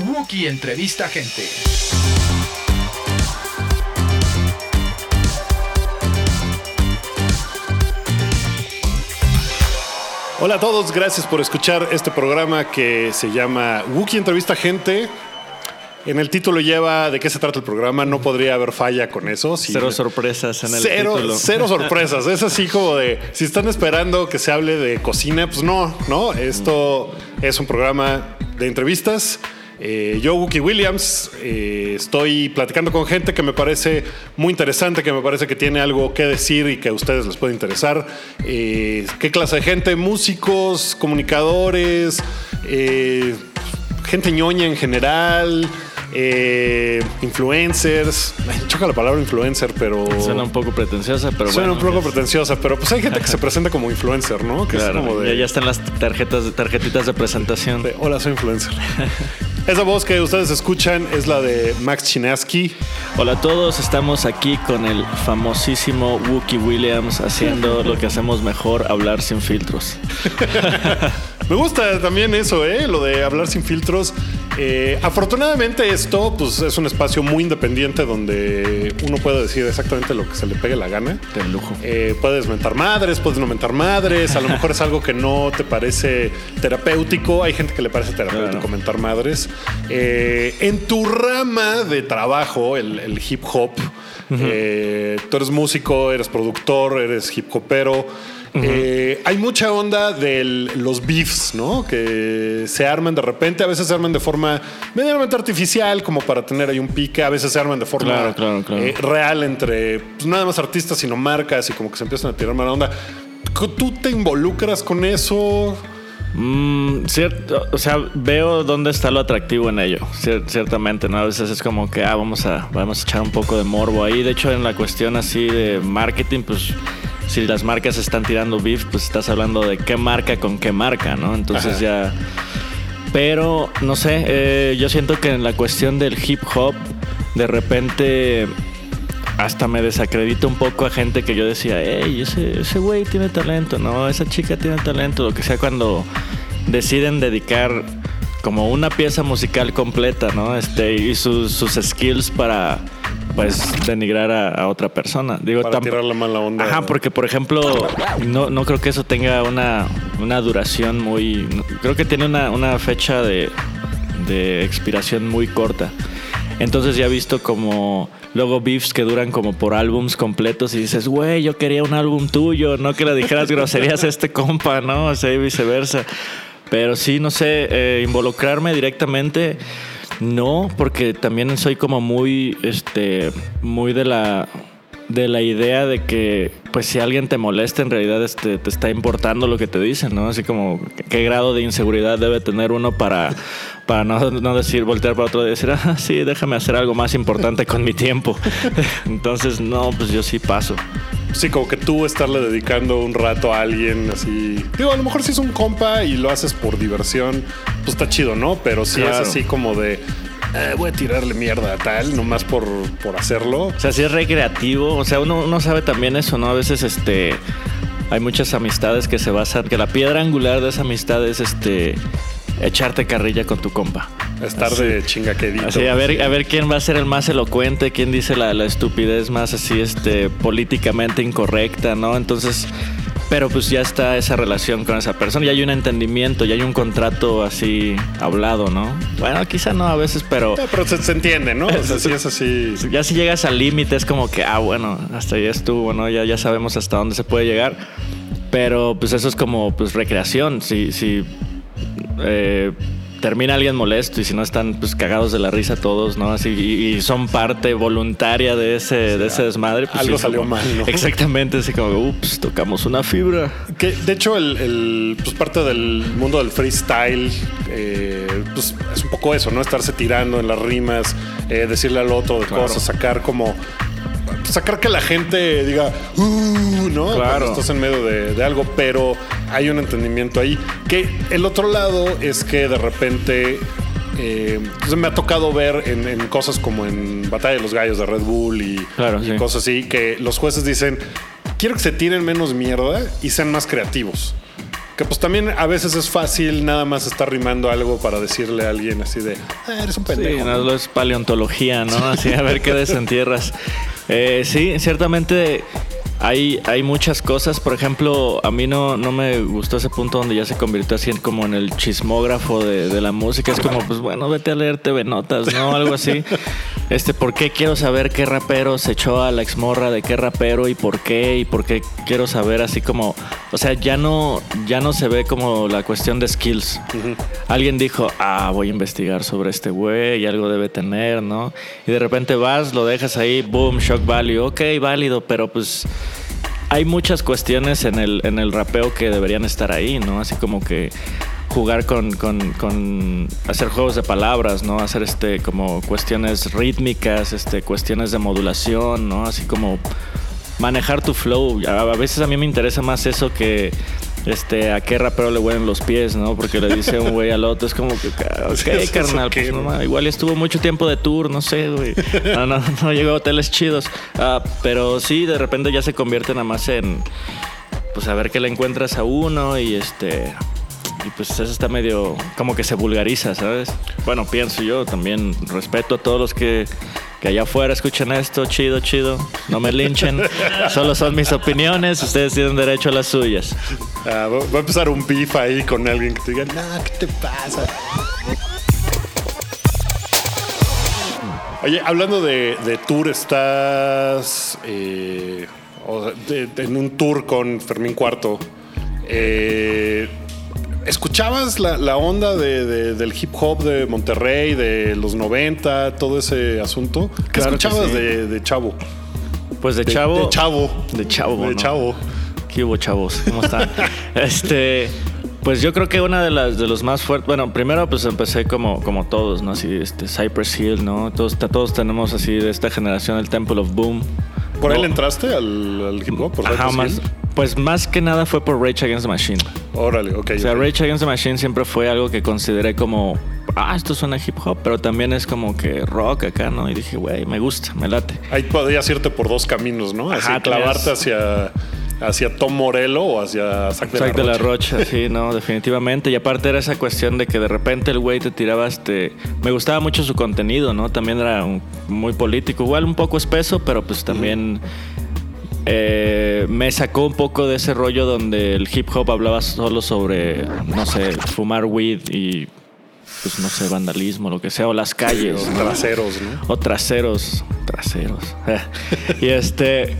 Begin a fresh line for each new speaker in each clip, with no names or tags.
Wookie entrevista gente.
Hola a todos, gracias por escuchar este programa que se llama Wookie Entrevista Gente. En el título lleva de qué se trata el programa, no podría haber falla con eso. Si-
Cero sorpresas en el
cero,
título.
cero sorpresas. Es así como de, si están esperando que se hable de cocina, pues no, no. Esto es un programa de entrevistas. Eh, yo, Wookie Williams, eh, estoy platicando con gente que me parece muy interesante, que me parece que tiene algo que decir y que a ustedes les puede interesar. Eh, ¿Qué clase de gente? Músicos, comunicadores, eh, gente ñoña en general, eh, influencers. Choca la palabra influencer, pero.
Suena un poco pretenciosa, pero
Suena
bueno.
un poco
es-
pretenciosa, pero pues hay gente que se presenta como influencer, ¿no? Que
Claro,
es como de,
ya, ya están las tarjetas, tarjetitas de presentación.
de, Hola, soy influencer. Esa voz que ustedes escuchan es la de Max Chinaski.
Hola a todos, estamos aquí con el famosísimo Wookie Williams haciendo lo que hacemos mejor, hablar sin filtros.
Me gusta también eso, ¿eh? Lo de hablar sin filtros. Eh, afortunadamente esto pues, es un espacio muy independiente donde uno puede decir exactamente lo que se le pegue la gana.
De lujo.
Eh, puedes mentar madres, puedes no mentar madres. A lo mejor es algo que no te parece terapéutico. Hay gente que le parece terapéutico
Claro.
mentar madres. Eh, en tu rama de trabajo, el, el hip hop, tú eres músico, eres productor, eres hip hopero. Eh, hay mucha onda de los beefs, ¿no? Que se arman de repente, a veces se arman de forma medianamente artificial, como para tener ahí un pique, a veces se arman de forma
Claro, claro, claro.
eh, real entre pues, nada más artistas, sino marcas y como que se empiezan a tirar mala onda. ¿Tú te involucras con eso?
Mm, cierto, o sea, veo dónde está lo atractivo en ello, cier- ciertamente, ¿no? A veces es como que, ah, vamos a, vamos a echar un poco de morbo ahí. De hecho, en la cuestión así de marketing, pues si las marcas están tirando beef, pues estás hablando de qué marca con qué marca, ¿no? Entonces
Ajá.
ya... Pero, no sé, eh, yo siento que en la cuestión del hip hop, de repente hasta me desacredita un poco a gente que yo decía, hey, ese ese güey tiene talento, no, esa chica tiene talento, lo que sea cuando deciden dedicar como una pieza musical completa, ¿no? Este, y sus, sus skills para pues denigrar a, a otra persona. Digo,
Para tirar la mala onda.
Ajá, porque por ejemplo, no, no creo que eso tenga una, una duración muy. creo que tiene una, una fecha de, de expiración muy corta. Entonces ya he visto como luego beefs que duran como por álbums completos y dices, güey, yo quería un álbum tuyo, no que le dijeras groserías a este compa, ¿no? O sea, y viceversa. Pero sí, no sé, eh, involucrarme directamente, no, porque también soy como muy, este, muy de la, de la idea de que, pues si alguien te molesta, en realidad este, te está importando lo que te dicen, ¿no? Así como, ¿qué grado de inseguridad debe tener uno para, para no, no decir, voltear para otro y decir, ah, sí, déjame hacer algo más importante con mi tiempo? Entonces, no, pues yo sí paso.
Sí, como que tú estarle dedicando un rato a alguien así. Digo, a lo mejor si es un compa y lo haces por diversión, pues está chido, ¿no? Pero si
Claro.
es así como de "Eh, voy a tirarle mierda a tal, nomás por, por hacerlo.
O sea, si es recreativo, o sea, uno, uno sabe también eso, ¿no? A veces, este, hay muchas amistades que se basan, que la piedra angular de esa amistad es, este, echarte carrilla con tu compa.
Estar de chingaquedito.
Así, a ver, a ver quién va a ser el más elocuente, quién dice la, la estupidez más así, este, políticamente incorrecta, ¿no? Entonces, pero pues ya está esa relación con esa persona, ya hay un entendimiento, ya hay un contrato así hablado, ¿no? Bueno, quizá no a veces, pero
Pero se, se entiende, ¿no? O sea, si es así.
ya si llegas al límite es como que, ah, bueno, hasta ahí estuvo, ¿no? Ya, ya sabemos hasta dónde se puede llegar. Pero pues eso es como pues recreación. Si, si eh, termina alguien molesto y si no están pues cagados de la risa todos, ¿no? Así, y, y son parte voluntaria de ese, de ese desmadre. Pues,
algo
sí,
salió
como-
mal, ¿no?
Exactamente, así como, ups, tocamos una fibra.
Que de hecho, el, el, pues parte del mundo del freestyle, eh, pues es un poco eso, ¿no? Estarse tirando en las rimas, eh, decirle al otro de
Claro.
cosas, sacar como. Sacar que la gente diga, uh, ¿no?
Claro.
Cuando estás en medio de, de algo, pero hay un entendimiento ahí. Que el otro lado es que de repente eh, entonces me ha tocado ver en, en cosas como en Batalla de los Gallos de Red Bull y,
Claro,
y
sí.
cosas así, que los jueces dicen, quiero que se tiren menos mierda y sean más creativos. Que pues también a veces es fácil nada más estar rimando algo para decirle a alguien así de, "Ah, eres un
Sí,
pendejo.
no, lo es paleontología, ¿no? Así, a ver qué desentierras. Eh, sí, ciertamente hay, hay muchas cosas. Por ejemplo, a mí no, no me gustó ese punto donde ya se convirtió así en como en el chismógrafo de, de la música. Es como, pues bueno, vete a leer TV Notas, ¿no? Algo así. Este, ¿por qué quiero saber qué rapero se echó a la exmorra de qué rapero y por qué? Y por qué quiero saber así como, o sea, ya no, ya no se ve como la cuestión de skills. Alguien dijo, ah, voy a investigar sobre este güey y algo debe tener, ¿no? Y de repente vas, lo dejas ahí, boom, shock value, ok, válido, pero pues hay muchas cuestiones en el, en el rapeo que deberían estar ahí, ¿no? Así como que jugar con, con, hacer juegos de palabras, ¿no? Hacer este como cuestiones rítmicas, este, cuestiones de modulación, ¿no? Así como manejar tu flow. A veces a mí me interesa más eso que este, a qué rapero le huelen los pies, ¿no? Porque le dice un güey al otro, es como que, ok,
Sí, eso,
carnal,
ok,
pues no, igual estuvo mucho tiempo de tour, no sé, güey. No, no, no llegó a hoteles chidos. Ah, pero sí, de repente ya se convierte nada más en, pues a ver qué le encuentras a uno y este... Y pues eso está medio como que se vulgariza, ¿sabes? Bueno, pienso yo también respeto a todos los que, que allá afuera escuchen esto, chido, chido, no me linchen, solo son mis opiniones, ustedes tienen derecho a las suyas.
Ah, va a empezar un beef ahí con alguien que te diga, no, ¿qué te pasa? Oye, hablando de, de tour, estás eh, en un tour con Fermín Cuarto. Eh, ¿Escuchabas la, la onda de- de- del hip hop de Monterrey, de los 90, todo ese asunto? ¿Qué
Claro que
escuchabas
sí.
de, de Chavo?
Pues de
De-
chavo...
De Chavo.
De chavo,
De
¿no?
Chavo.
¿Qué hubo, chavos? ¿Cómo están? este, pues yo creo que una de las de los más fuertes. Bueno, primero pues empecé como, como todos, ¿no? Así, este, Cypress Hill, ¿no? Todos, todos tenemos así de esta generación el Temple of Boom.
¿Por él entraste al, al hip hop? ¿Por
Ajá,
Cypress
más, pues más que nada fue por Rage Against the Machine.
Órale, ok.
O sea. Rage Against the Machine siempre fue algo que consideré como, ah, esto suena hip hop, pero también es como que rock acá, ¿no? Y dije, güey, me gusta, me late.
Ahí podías irte por dos caminos, ¿no? Así
Ajá,
clavarte hacia, hacia Tom Morello o hacia Zac de,
Zack
la,
de la
Rocha.
Sí, no, definitivamente. Y aparte era esa cuestión de que de repente el güey te tiraba este. Me gustaba mucho su contenido, ¿no? También era un- muy político, igual un poco espeso, pero pues también. eh, me sacó un poco de ese rollo donde el hip hop hablaba solo sobre, no sé, fumar weed y, pues no sé, vandalismo, lo que sea, o las calles. ¿no?
traseros, ¿no?
O traseros. Traseros. y este.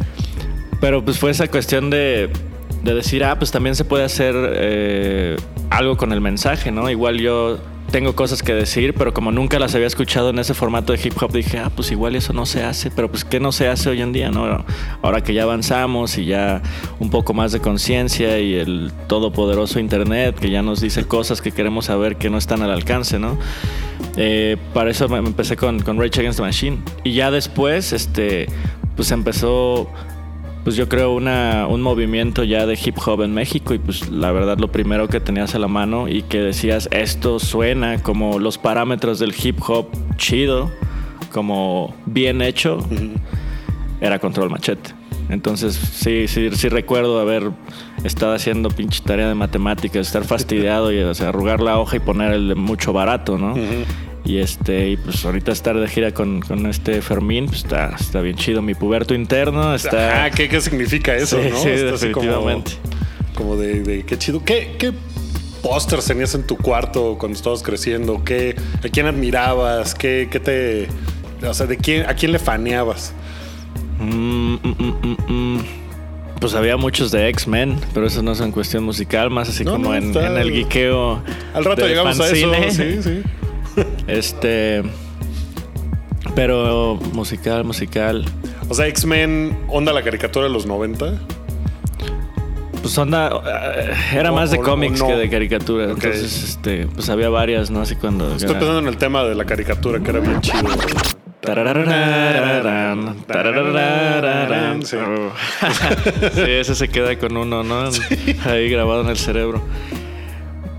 Pero pues fue esa cuestión de, de decir, ah, pues también se puede hacer eh, algo con el mensaje, ¿no? Igual yo tengo cosas que decir, pero como nunca las había escuchado en ese formato de hip hop, dije, ah, pues igual eso no se hace, pero pues ¿qué no se hace hoy en día, no? Ahora que ya avanzamos y ya un poco más de conciencia y el todopoderoso internet que ya nos dice cosas que queremos saber que no están al alcance, ¿no? Eh, para eso me empecé con, con Rage Against the Machine. Y ya después, este, pues empezó, pues yo creo, una, un movimiento ya de hip hop en México. Y pues la verdad, lo primero que tenías a la mano y que decías, esto suena como los parámetros del hip hop chido, como bien hecho, era Control Machete. Entonces, sí, sí, sí recuerdo haber estado haciendo pinche tarea de matemáticas, estar fastidiado y o sea, arrugar la hoja y poner el de mucho barato, ¿no? Y este, y pues ahorita estar de gira con, con este Fermín, pues está, está bien chido. Mi puberto interno está.
Ah, ¿qué, qué significa eso,
Sí,
no?
sí,
Está así como-
definitivamente.
Como, de, de qué chido. ¿Qué, qué pósters tenías en tu cuarto cuando estabas creciendo? ¿Qué, ¿A quién admirabas? ¿Qué, qué te. O sea, ¿de quién, ¿a quién le faneabas?
Mm, mm, mm. Pues había muchos de X-Men, pero eso no es en cuestión musical, más así
No,
como
no,
en, el geekeo.
Al rato
de
llegamos a
fanzine.
eso. Sí, sí.
Este. Pero musical, musical.
O sea, X-Men, onda la caricatura de los 90.
Pues onda, eh, era más de cómics
no.
que de caricatura. Entonces, este, pues había varias, ¿no? Así cuando.
Estoy
era-
pensando en el tema de la caricatura que era bien chido. Sí,
ese se queda con uno, ¿no? Ahí grabado en el cerebro.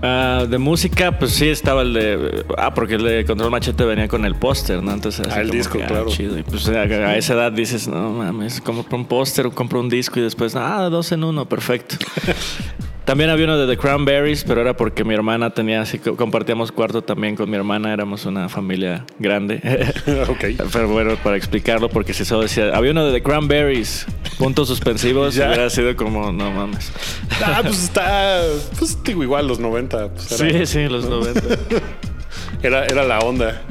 Ah, de música, pues sí estaba el de. Ah, porque el de Control Machete venía con el póster, ¿no? Entonces,
Ah, el disco,
que, ah,
claro.
chido. Y pues a, a esa edad dices, no mames, compro un póster o compro un disco y después, ah, dos en uno, perfecto. También había uno de The Cranberries, pero era porque mi hermana tenía, así compartíamos cuarto también con mi hermana, éramos una familia grande.
ok.
Pero bueno, para explicarlo, porque si solo decía, había uno de The Cranberries, puntos suspensivos, hubiera sido como, no mames.
Ah, pues está. Pues digo, igual los 90. Pues, era,
Sí, sí, los 90.
era, era la onda.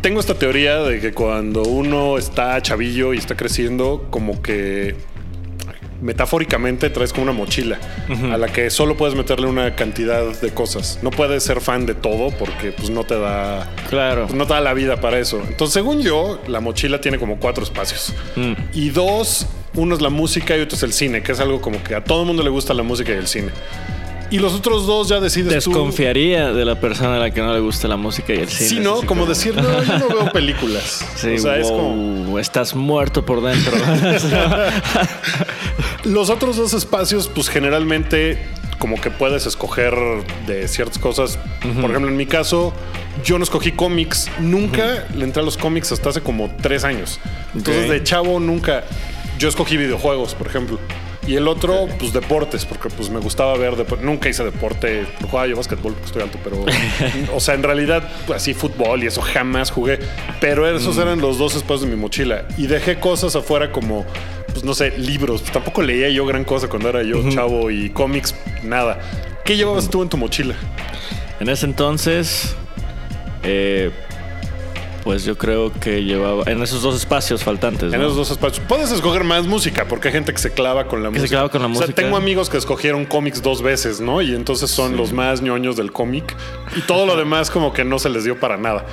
Tengo esta teoría de que cuando uno está chavillo y está creciendo, como que metafóricamente traes como una mochila a la que solo puedes meterle una cantidad de cosas. No puedes ser fan de todo porque pues no te da
Claro.
pues, no te da la vida para eso. Entonces, según yo, la mochila tiene como cuatro espacios.
Mm.
Y dos, uno es la música y otro es el cine, que es algo como que a todo el mundo le gusta la música y el cine. Y los otros dos ya decides tú.
Desconfiaría de la persona a la que no le gusta la música y el cine.
Sí, ¿no? Como decir, no, yo no veo películas.
Sí,
o sea, es como...
estás muerto por dentro.
Los otros dos espacios, pues generalmente como que puedes escoger de ciertas cosas. Por ejemplo, en mi caso, yo no escogí cómics. Nunca le entré a los cómics hasta hace como tres años. Entonces, de chavo, nunca... Yo escogí videojuegos, por ejemplo. Y el otro, pues deportes, porque pues me gustaba ver deporte. Nunca hice deporte. Jugaba yo básquetbol porque estoy alto, pero... o sea, en realidad, pues, así fútbol y eso jamás jugué. Pero esos eran los dos espacios de mi mochila. Y dejé cosas afuera como, pues no sé, libros. Tampoco leía yo gran cosa cuando era yo chavo y cómics, nada. ¿Qué llevabas tú en tu mochila?
en ese entonces, eh, pues yo creo que llevaba en esos dos espacios faltantes.
En
¿no?
esos dos espacios. Puedes escoger más música, porque hay gente que se clava con la
Que se
música.
clava con la
O sea,
música.
tengo amigos que escogieron cómics dos veces, ¿no? Y entonces son los más ñoños del cómic. Y todo lo demás como que no se les dio para nada.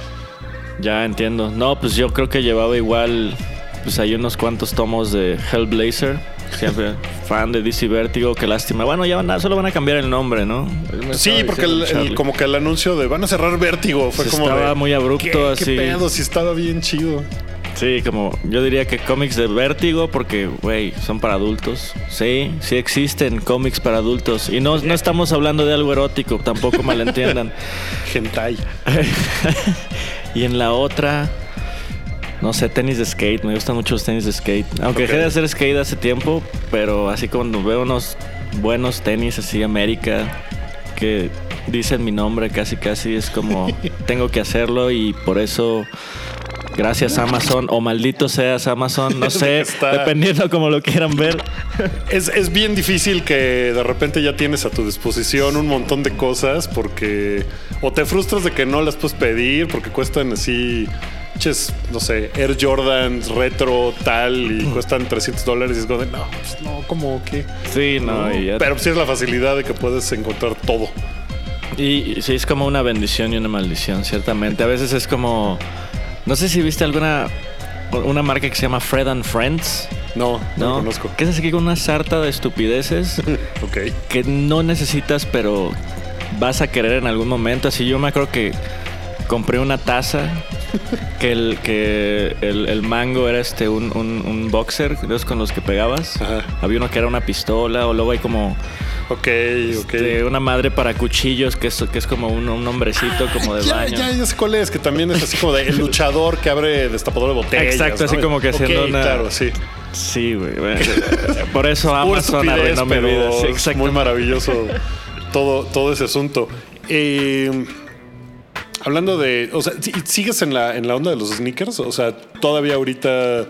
Ya entiendo. No, pues yo creo que llevaba igual, pues hay unos cuantos tomos de Hellblazer. Siempre fan de DC Vertigo, qué lástima. Bueno, ya van a- solo van a cambiar el nombre, ¿no?
Sí, porque el- como que el anuncio de van a cerrar Vértigo fue como
estaba
de,
muy abrupto,
¿qué,
así.
¿Qué pedo? Sí estaba bien chido.
Sí, como yo diría que cómics de Vértigo, porque, güey, son para adultos. Sí, sí existen cómics para adultos. Y no, no estamos hablando de algo erótico, tampoco malentiendan.
Hentai.
y en la otra, no sé, tenis de skate. Me gustan mucho los tenis de skate. Aunque dejé de hacer skate hace tiempo, pero así cuando veo unos buenos tenis así América que dicen mi nombre casi casi es como tengo que hacerlo y por eso gracias Amazon o maldito seas Amazon, no sé,
Está-
dependiendo como lo quieran ver.
Es, es bien difícil que de repente ya tienes a tu disposición un montón de cosas porque o te frustras de que no las puedes pedir porque cuestan así, ches, no sé, Air Jordans retro tal y cuestan 300 dólares y es como de, no, pues no, como que...
Sí, no, y ya-
Pero sí es la facilidad de que puedes encontrar todo.
Y y sí, es como una bendición y una maldición, ciertamente. A veces es como. No sé si viste alguna. Una marca que se llama Fred and Friends.
No, no,
¿No?
conozco.
Que es así con una sarta de estupideces
Ok.
que no necesitas, pero vas a querer en algún momento. Así yo me acuerdo que compré una taza que el, que el, el mango era este un, un, un boxer, esos con los que pegabas.
Ajá.
Había uno que era una pistola, o luego hay como
Ok, ok.
este, una madre para cuchillos, que es, que es como un, un hombrecito como de
Ya,
baño.
ya, ya sé cuál es, que también es así como de el luchador que abre destapador de botellas.
Exacto, así como que haciendo una-
Claro, sí.
Sí, güey. bueno, Por eso Amazon arruinó mi vida. Sí,
muy maravilloso todo, todo ese asunto. Eh, hablando de, o sea, ¿sí- ¿sigues en la, en la onda de los sneakers? O sea, todavía ahorita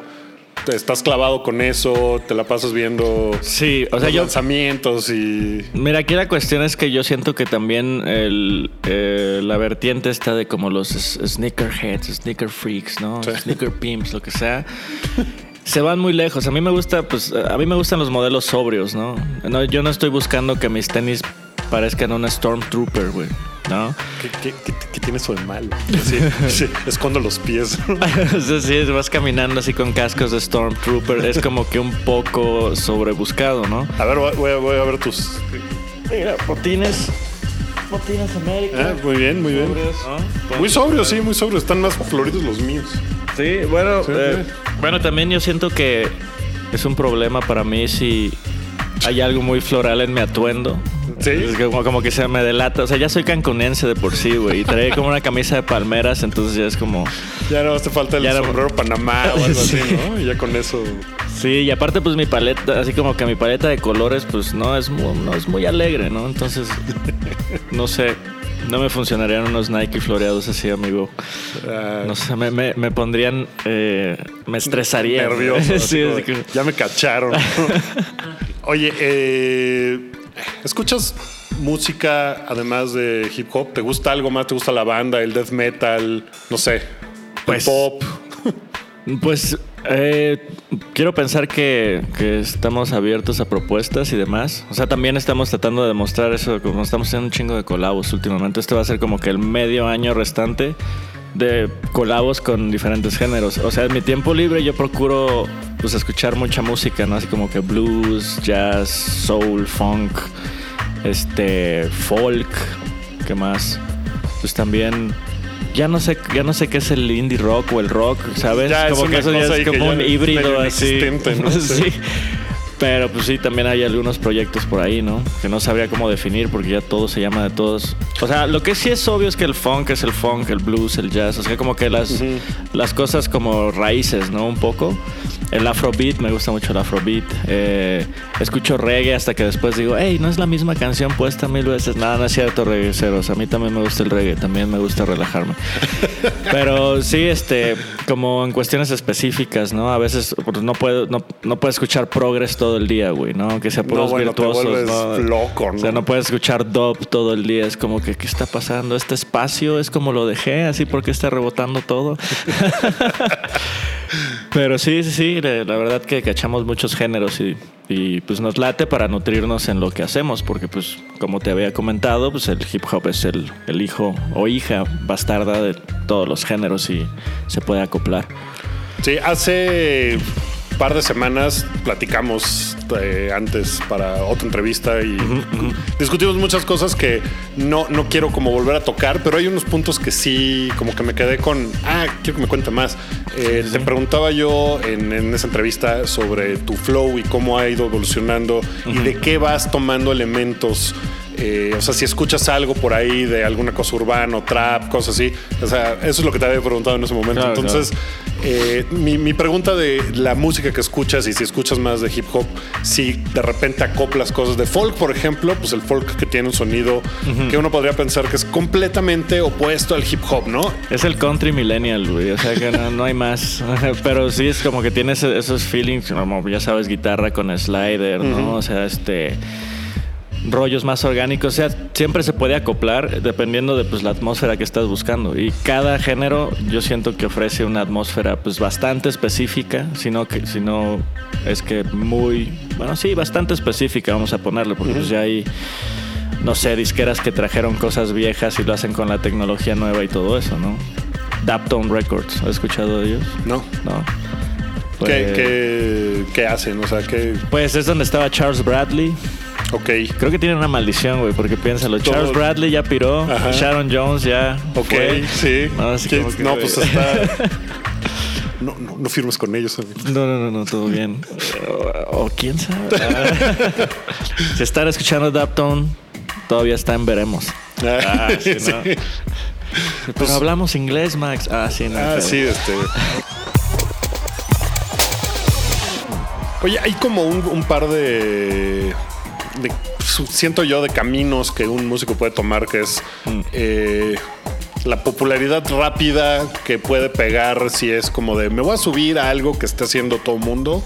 te estás clavado con eso, te la pasas viendo
Sí, o sea,
los
yo.
lanzamientos y...
Mira, aquí la cuestión es que yo siento que también el, eh, la vertiente está de como los sneakerheads, sneaker freaks, ¿no?
Sí.
Sneaker pimps, lo que sea. Se van muy lejos. A mí me gusta, pues, a mí me gustan los modelos sobrios, ¿no? no yo no estoy buscando que mis tenis parezcan una Stormtrooper, güey, ¿no?
¿Qué, qué, qué- qué tiene eso de malo? Sí, sí, escondo los pies.
sí, vas caminando así con cascos de Stormtrooper. Es como que un poco sobrebuscado, ¿no?
A ver, voy, voy a- voy a ver tus...
Mira, botines. Botines América.
Ah, muy bien, muy bien.
¿no?
Muy sobrios, sí, muy sobrios. Están más floridos los míos.
Sí, bueno,
Sí,
eh,
sí.
bueno, también yo siento que es un problema para mí si hay algo muy floral en mi atuendo.
Sí.
Es como, como que se me delata. O sea, ya soy cancunense de por sí, güey. Y trae como una camisa de palmeras, entonces ya es como.
Ya no te falta el
Ya no-
sombrero Panamá o algo así,
Sí.
¿no? Y ya con eso.
Sí, y aparte, pues mi paleta, así como que mi paleta de colores, pues no es muy, no es muy alegre, ¿no? Entonces, no sé. No me funcionarían unos Nike floreados así, amigo.
ah,
No sé, me, me, me pondrían. eh, me estresaría.
nervioso.
sí,
como
que-
Ya me cacharon. Oye, eh, ¿escuchas música además de hip hop? ¿Te gusta algo más? ¿Te gusta la banda, el death metal? No sé.
Pues-
el pop.
Pues eh, quiero pensar que, que estamos abiertos a propuestas y demás. O sea, también estamos tratando de demostrar eso, como estamos haciendo un chingo de colabos últimamente. Este va a ser como que el medio año restante de colabos con diferentes géneros. O sea, en mi tiempo libre yo procuro pues escuchar mucha música, ¿no? Así como que blues, jazz, soul, funk, este, folk, ¿qué más? Pues también ya no sé, ya no sé qué es el indie rock o el rock, ¿sabes?
Ya es
como que
una
eso ya es
que
como un
es
híbrido así.
¿no?
sí. Pero pues sí, también hay algunos proyectos por ahí, ¿no? Que no sabría cómo definir porque ya todo se llama de todos. O sea, lo que sí es obvio es que el funk es el funk, el blues, el jazz. O sea, como que las, las cosas como raíces, ¿no? Un poco. El afrobeat, me gusta mucho el afrobeat. Eh, escucho reggae hasta que después digo, hey, no es la misma canción puesta mil veces. Nada, no es cierto, reggaeceros. A mí también me gusta el reggae, también me gusta relajarme. Pero sí, este, como en cuestiones específicas, ¿no? A veces no puedo, no, no puedo escuchar progress todo el día, güey, ¿no? Aunque sea puros
No, bueno,
virtuosos, ¿no?
loco,
O sea,
¿no?
no puedes escuchar dub todo el día. Es como que, ¿qué está pasando? Este espacio es como lo dejé, así porque está rebotando todo. Pero sí, sí, sí, la, verdad que cachamos muchos géneros y, y, pues nos late para nutrirnos en lo que hacemos, porque pues como te había comentado, pues el hip hop es el, el hijo o hija bastarda de todos los géneros y se puede acoplar.
Sí, hace par de semanas platicamos eh, antes para otra entrevista y discutimos muchas cosas que no, no quiero como volver a tocar, pero hay unos puntos que sí, como que me quedé con, ah, quiero que me cuente más. Eh, Te preguntaba yo en, en esa entrevista sobre tu flow y cómo ha ido evolucionando y de qué vas tomando elementos. Eh, o sea, si escuchas algo por ahí de alguna cosa urbana, trap, cosas así. O sea, eso es lo que te había preguntado en ese momento.
Claro,
Entonces, eh, mi, mi pregunta de la música que escuchas y si escuchas más de hip hop, si de repente acoplas cosas de folk, por ejemplo, pues el folk que tiene un sonido que uno podría pensar que es completamente opuesto al hip hop, ¿no?
Es el country millennial, güey. O sea que no, no hay más. Pero sí es como que tienes esos feelings, como ya sabes, guitarra con slider, ¿no? O sea, este rollos más orgánicos, o sea, siempre se puede acoplar dependiendo de pues la atmósfera que estás buscando y cada género yo siento que ofrece una atmósfera pues bastante específica, sino que sino es que muy bueno, sí, bastante específica vamos a ponerle porque pues ya hay no sé, disqueras que trajeron cosas viejas y lo hacen con la tecnología nueva y todo eso, ¿no? Daptone Records, ¿has escuchado de ellos?
No.
No.
¿Qué,
Pues-
qué, qué hacen? O sea, que.
Pues es donde estaba Charles Bradley.
Ok.
Creo que tiene una maldición, güey, porque piénsalo.
Todo-
Charles Bradley ya piró,
Ajá.
Sharon Jones ya.
Ok,
fue.
sí.
No, así
¿Quién-
como que,
no, pues está. No, no, no firmes con ellos. amigo.
No, no, no, no, todo bien. O, o quién sabe. Ah. si están escuchando Daptone, todavía está en veremos. Ah, sí, no. Pero hablamos inglés, Max. Ah, sí, no.
Ah, sí, este. Oye, hay como un, un par de, de- Siento yo de caminos que un músico puede tomar, que es eh, la popularidad rápida que puede pegar si es como de me voy a subir a algo que está haciendo todo el mundo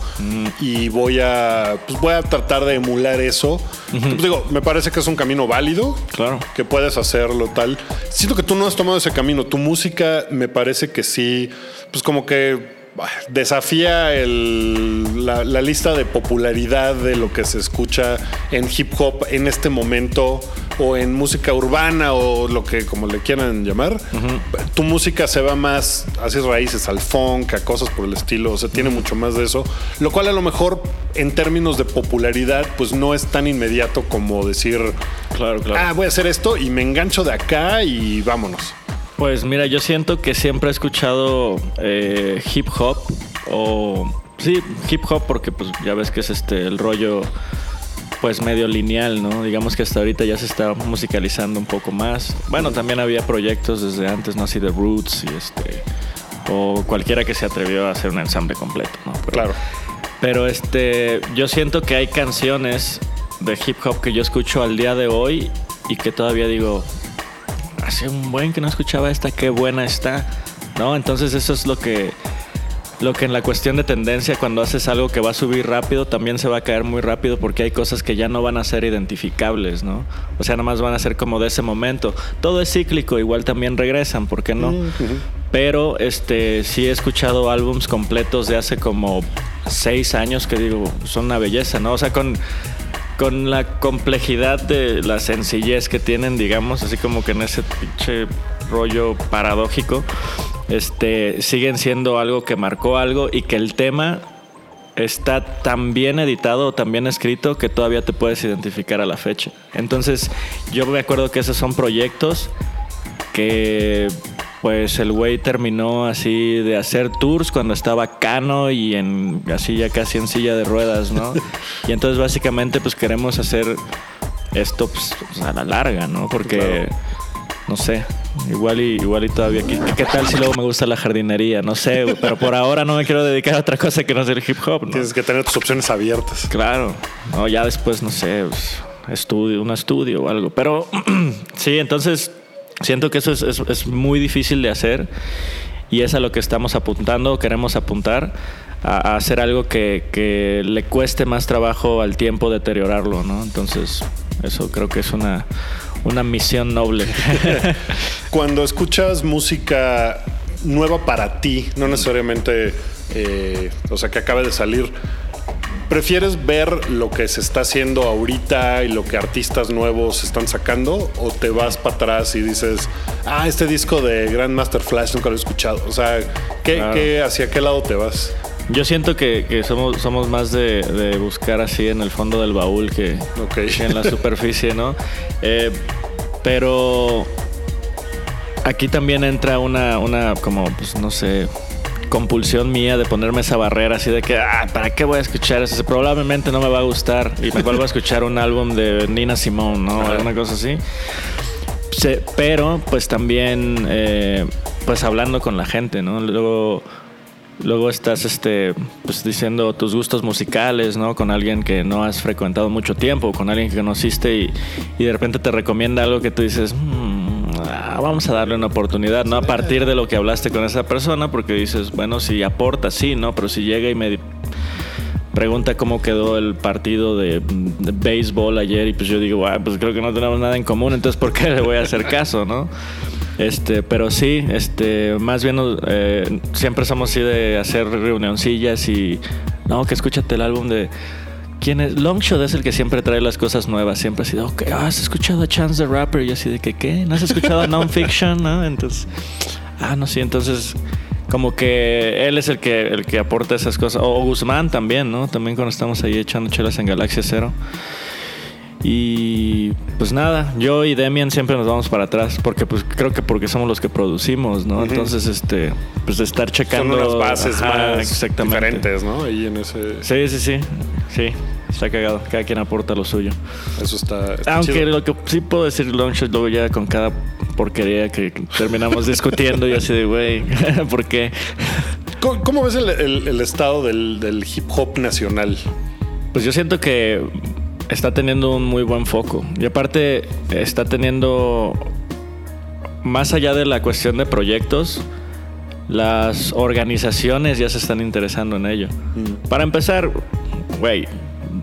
y voy a pues voy a tratar de emular eso. Pues digo, me parece que es un camino válido
Claro.
que puedes hacerlo tal. Siento que tú no has tomado ese camino. Tu música me parece que sí, pues como que desafía el- la, la lista de popularidad de lo que se escucha en hip hop en este momento o en música urbana o lo que como le quieran llamar. Tu música se va más hacia raíces, al funk, a cosas por el estilo, o sea, tiene mucho más de eso, lo cual a lo mejor en términos de popularidad pues no es tan inmediato como decir
Claro, claro.
ah, voy a hacer esto y me engancho de acá y vámonos.
Pues mira, yo siento que siempre he escuchado eh, hip hop o sí, hip hop porque pues ya ves que es este el rollo pues medio lineal, ¿no? Digamos que hasta ahorita ya se está musicalizando un poco más. Bueno, también había proyectos desde antes, ¿no? Así de Roots y este o cualquiera que se atrevió a hacer un ensamble completo, ¿no?
claro.
Pero este, yo siento que hay canciones de hip hop que yo escucho al día de hoy y que todavía digo, hace un buen que no escuchaba esta, qué buena está, ¿no? Entonces eso es lo que lo que en la cuestión de tendencia, cuando haces algo que va a subir rápido, también se va a caer muy rápido porque hay cosas que ya no van a ser identificables, ¿no? O sea, nada más van a ser como de ese momento. Todo es cíclico, igual también regresan, ¿por qué no? Pero este sí he escuchado álbums completos de hace como seis años que digo, son una belleza, ¿no? O sea, con con la complejidad de la sencillez que tienen, digamos, así como que en ese pinche rollo paradójico, este, siguen siendo algo que marcó algo y que el tema está tan bien editado tan bien escrito que todavía te puedes identificar a la fecha. Entonces, yo me acuerdo que esos son proyectos que pues el güey terminó así de hacer tours cuando estaba cano y en así ya casi en silla de ruedas, ¿no? y entonces básicamente pues queremos hacer esto pues, a la larga, ¿no? Porque no sé, igual y igual y todavía ¿qué, qué tal si luego me gusta la jardinería, no sé, pero por ahora no me quiero dedicar a otra cosa que no sea el hip hop, ¿no?
Tienes que tener tus opciones abiertas.
Claro. No, ya después no sé, pues, estudio, un estudio o algo, pero sí, entonces Siento que eso es, es, es, muy difícil de hacer y es a lo que estamos apuntando, queremos apuntar a, a hacer algo que, que, le cueste más trabajo al tiempo deteriorarlo, ¿no? Entonces, eso creo que es una, una misión noble.
Cuando escuchas música nueva para ti, no necesariamente, eh, o sea, que acabe de salir, ¿Prefieres ver lo que se está haciendo ahorita y lo que artistas nuevos están sacando? ¿O te vas para atrás y dices, ah, este disco de Grandmaster Flash nunca lo he escuchado? O sea, ¿qué, claro. ¿qué, ¿hacia qué lado te vas?
Yo siento que, que somos, somos más de, de, buscar así en el fondo del baúl que,
okay.
que en la superficie, ¿no? Eh, pero aquí también entra una, una como, pues no sé, compulsión mía de ponerme esa barrera así de que, ah, ¿para qué voy a escuchar eso? Probablemente no me va a gustar y me vuelvo a escuchar un álbum de Nina Simone, ¿no? Alguna cosa así. Pero, pues también, eh, pues hablando con la gente, ¿no? Luego, luego estás, este, pues diciendo tus gustos musicales, ¿no? Con alguien que no has frecuentado mucho tiempo, con alguien que conociste y, y de repente te recomienda algo que tú dices, mmm, ah, vamos a darle una oportunidad, ¿no? A partir de lo que hablaste con esa persona, porque dices, bueno, si aporta, sí, ¿no? Pero si llega y me pregunta cómo quedó el partido de, béisbol ayer y pues yo digo, ah, pues creo que no tenemos nada en común, entonces ¿por qué le voy a hacer caso, no? Este, pero sí, este, más bien eh, siempre somos así de hacer reunioncillas y no, que escúchate el álbum de ¿Quién es? Longshot es el que siempre trae las cosas nuevas. Siempre ha sido, ok, ¿has escuchado a Chance the Rapper? Y yo así de que, ¿qué? ¿No has escuchado a Nonfiction? ¿No? Entonces, ah, no, sí, entonces como que él es el que, el que aporta esas cosas. O Guzmán también, ¿no? También cuando estamos ahí echando chelas en Galaxia Cero. Y pues nada, yo y Demian siempre nos vamos para atrás porque pues creo que porque somos los que producimos, ¿no? Uh -huh. Entonces, este, pues de estar checando
Son unas bases ajá, más diferentes, ¿no? Ahí en ese
Sí, sí, sí. Sí. Está cagado, cada quien aporta lo suyo.
Eso está. está
Aunque
chido.
lo que sí puedo decir Longshot luego ya con cada porquería que terminamos discutiendo y así de, güey, ¿por qué?
¿Cómo, cómo ves el, el, el estado del, del hip hop nacional?
Pues yo siento que está teniendo un muy buen foco. Y aparte está teniendo, más allá de la cuestión de proyectos, las organizaciones ya se están interesando en ello. Mm. Para empezar, güey,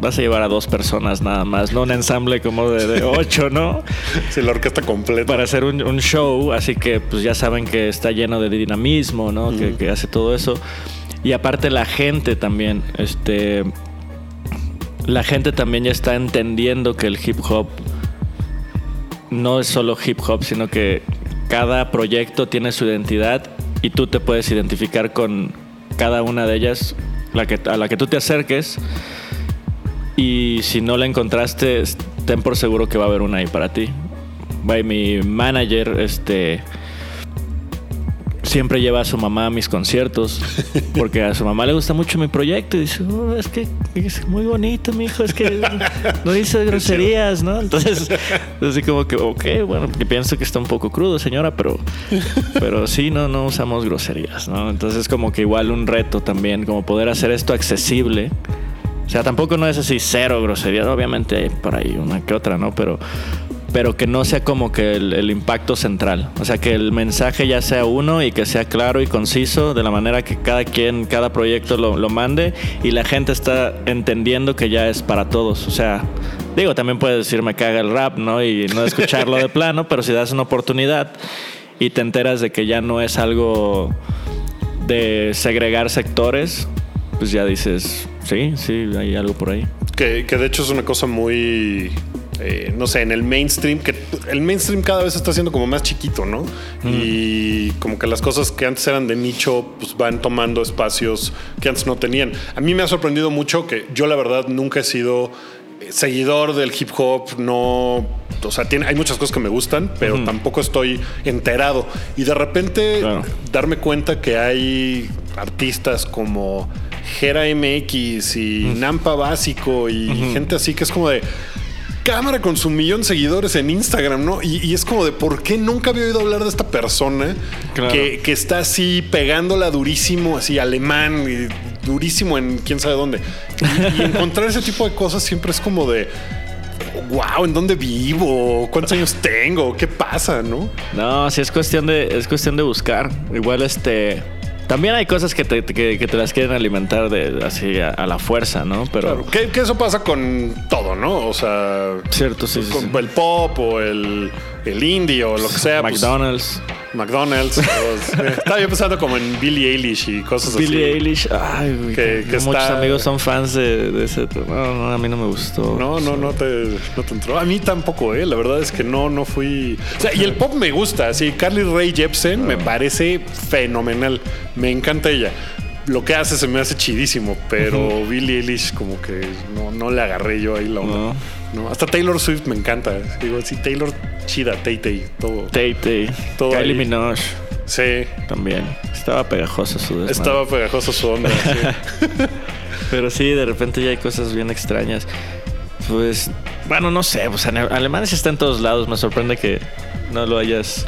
vas a llevar a dos personas nada más, no un ensamble como de, de ocho, ¿no?
Sí, la orquesta completa.
Para hacer un, un, show, así que pues ya saben que está lleno de dinamismo, ¿no? Mm. Que, que hace todo eso. Y aparte la gente también, este la gente también ya está entendiendo que el hip hop no es solo hip hop, sino que cada proyecto tiene su identidad y tú te puedes identificar con cada una de ellas la que, a la que tú te acerques. Y si no la encontraste, ten por seguro que va a haber una ahí para ti. By mi manager, este siempre lleva a su mamá a mis conciertos porque a su mamá le gusta mucho mi proyecto y dice, "Oh, es que es muy bonito, mi hijo, es que no dice groserías, ¿no? Entonces, así como que, ok, bueno, yo pienso que está un poco crudo, señora, pero, pero sí, no, no usamos groserías, ¿no? Entonces, como que igual un reto también, como poder hacer esto accesible. O sea, tampoco no es así cero groserías, obviamente hay por ahí una que otra, ¿no? Pero, pero que no sea como que el, el impacto central. O sea, que el mensaje ya sea uno y que sea claro y conciso de la manera que cada quien, cada proyecto lo, lo mande y la gente está entendiendo que ya es para todos. O sea, digo, también puedes decir me caga el rap, ¿no? Y no escucharlo de plano, pero si das una oportunidad y te enteras de que ya no es algo de segregar sectores, pues ya dices, sí, sí, hay algo por ahí.
Que, que de hecho es una cosa muy. eh, no sé, en el mainstream, que el mainstream cada vez está siendo como más chiquito, ¿no? Y como que las cosas que antes eran de nicho, pues van tomando espacios que antes no tenían. A mí me ha sorprendido mucho que yo, la verdad, nunca he sido eh, seguidor del hip hop, no. O sea, tiene, hay muchas cosas que me gustan, pero tampoco estoy enterado. Y de repente
Claro.
darme cuenta que hay artistas como Gera MX y Nampa Básico y gente así que es como de cámara con su millón de seguidores en Instagram, ¿no? Y, y es como de por qué nunca había oído hablar de esta persona
Claro.
que, que está así pegándola durísimo, así alemán y durísimo en quién sabe dónde. Y, y encontrar ese tipo de cosas siempre es como de wow, ¿en dónde vivo? ¿Cuántos años tengo? ¿Qué pasa? ¿No?
No, sí es cuestión de, es cuestión de buscar. Igual este. También hay cosas que te, que, que te las quieren alimentar de así a, a la fuerza, ¿no? Pero.
Claro, que, que eso pasa con todo, ¿no? O sea,
Cierto, sí,
con
sí.
el pop o el, el indie o lo que sea. pues,
McDonald's.
McDonald's. o- estaba yo pensando como en Billie Eilish y cosas
Billie
así.
Eilish. Ay, güey.
Que- que
muchos
está-
amigos son fans de, de ese. No, no, a mí no me gustó.
No, no, no te, no te entró. A mí tampoco, ¿eh? La verdad es que no, no fui. O sea, y el pop me gusta. Sí, Carly Rae Jepsen me parece fenomenal. Me encanta ella. Lo que hace se me hace chidísimo, pero Billie Eilish como que no, no le agarré yo ahí la onda.
No.
No, hasta Taylor Swift me encanta. Digo, sí, Taylor chida, Tay Tay, todo.
Tay Tay.
Todo
Kylie
ahí.
Minogue
Sí,
también. Estaba pegajoso su desmadre.
estaba pegajoso su onda. sí.
Pero sí, de repente ya hay cosas bien extrañas. Pues, bueno, no sé. Pues sí está en todos lados. Me sorprende que no lo hayas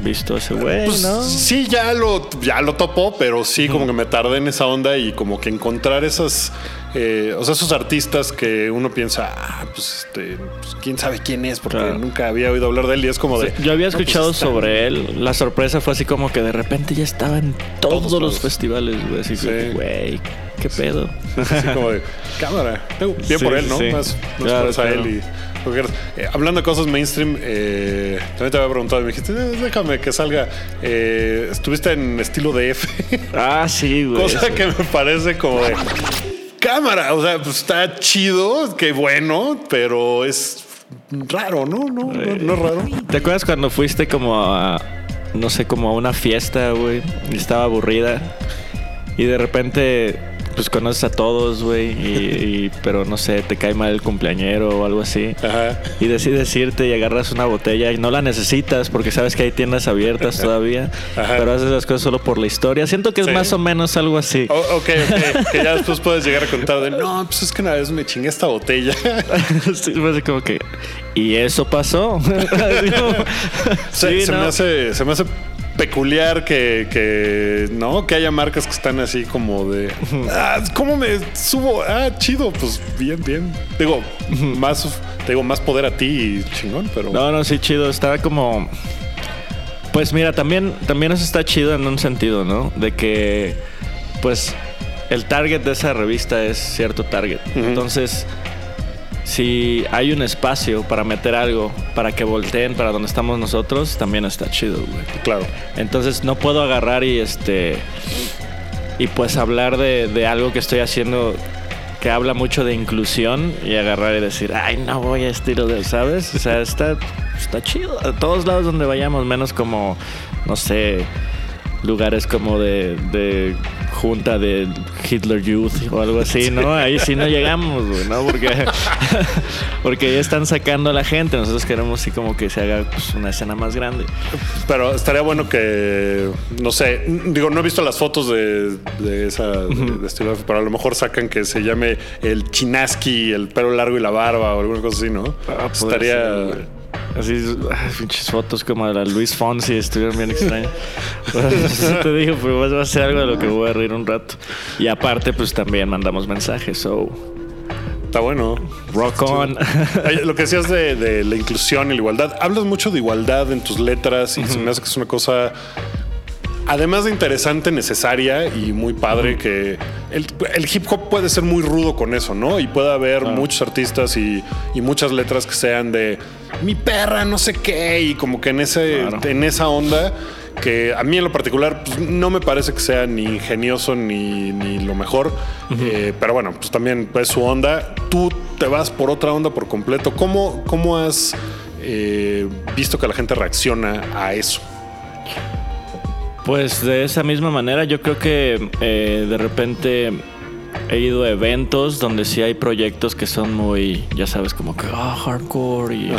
visto ese güey,
Pues,
¿no?
Sí, ya lo, ya lo topó, pero sí, como que me tardé en esa onda y como que encontrar esas, eh, o sea, esos artistas que uno piensa, ah, pues, este, pues, quién sabe quién es, porque
Claro.
nunca había oído hablar de él y es como de.
Yo había
no, pues,
escuchado sobre él. La sorpresa fue así como que de repente ya estaba en todos,
Todos
los festivales, güey. Así
Sí.
que, güey, qué pedo.
Así como de cámara. Bien por él, ¿no? Más, más
Claro,
por esa
claro.
él y. porque, eh, hablando de cosas mainstream, eh, también te había preguntado y me dijiste, "Eh, déjame que salga. Eh, estuviste en estilo DF.
Ah, sí, güey.
Cosa que me parece como de cámara. O sea, pues está chido, qué bueno, pero es raro, ¿no? No, no, no es raro.
¿Te acuerdas cuando fuiste como a, no sé, como a una fiesta, güey? Y estaba aburrida. Y de repente, pues conoces a todos, güey. Y, y- pero no sé, te cae mal el cumpleañero o algo así.
Ajá.
Y decides irte y agarras una botella y no la necesitas porque sabes que hay tiendas abiertas todavía.
Ajá.
Pero haces las cosas solo por la historia. Siento que es más o menos algo así.
Ok, ok. Que ya después puedes llegar a contar de no, pues es que una vez me chingué esta botella.
Sí, fue así como que. Y eso pasó. Sí,
se
¿no?
me hace, se me hace peculiar que, que no, que haya marcas que están así como de ah, ¿cómo me subo? Ah, chido, pues bien, bien. Digo, más, te digo, más poder a ti y chingón, pero
No, no, sí, chido. Estaba como. Pues mira, también, también eso está chido en un sentido, ¿no? De que, pues, el target de esa revista es cierto target. Entonces, si hay un espacio para meter algo, para que volteen para donde estamos nosotros, también está chido, güey.
claro.
Entonces no puedo agarrar y este. Y pues hablar de, de algo que estoy haciendo que habla mucho de inclusión y agarrar y decir, ay, no voy a estilo de, ¿sabes? O sea, está, está chido. A todos lados donde vayamos, menos como, no sé, lugares como de, de junta de Hitler Youth o algo así, ¿no? Ahí sí no llegamos, güey, ¿no? Porque, porque ya están sacando a la gente. Nosotros queremos así como que se haga pues, una escena más grande.
Pero estaría bueno que, no sé, digo, no he visto las fotos de, de esa de- de estilo, pero a lo mejor sacan que se llame el chinaski, el pelo largo y la barba o alguna cosa así, ¿no?
Ah,
estaría...
ser. Así, ay, pinches fotos como de la Luis Fonsi estuvieron bien extrañas. Así te digo, pues va a ser algo de lo que voy a reír un rato. Y aparte, pues también mandamos mensajes. So,
Está bueno.
rock on.
Lo que decías de, de la inclusión y la igualdad, hablas mucho de igualdad en tus letras y se me hace que es una cosa, además de interesante, necesaria y muy padre, que el, el hip hop puede ser muy rudo con eso, ¿no? Y puede haber muchos artistas y, y muchas letras que sean de mi perra, no sé qué, y como que en, ese,
Claro.
en esa onda. Que a mí en lo particular pues, no me parece que sea ni ingenioso ni, ni lo mejor. Eh, pero bueno, pues también es su onda. Tú te vas por otra onda por completo. ¿Cómo, cómo has eh, visto que la gente reacciona a eso?
Pues de esa misma manera, yo creo que eh, de repente he ido a eventos donde sí hay proyectos que son muy, ya sabes, como que ah, hardcore y,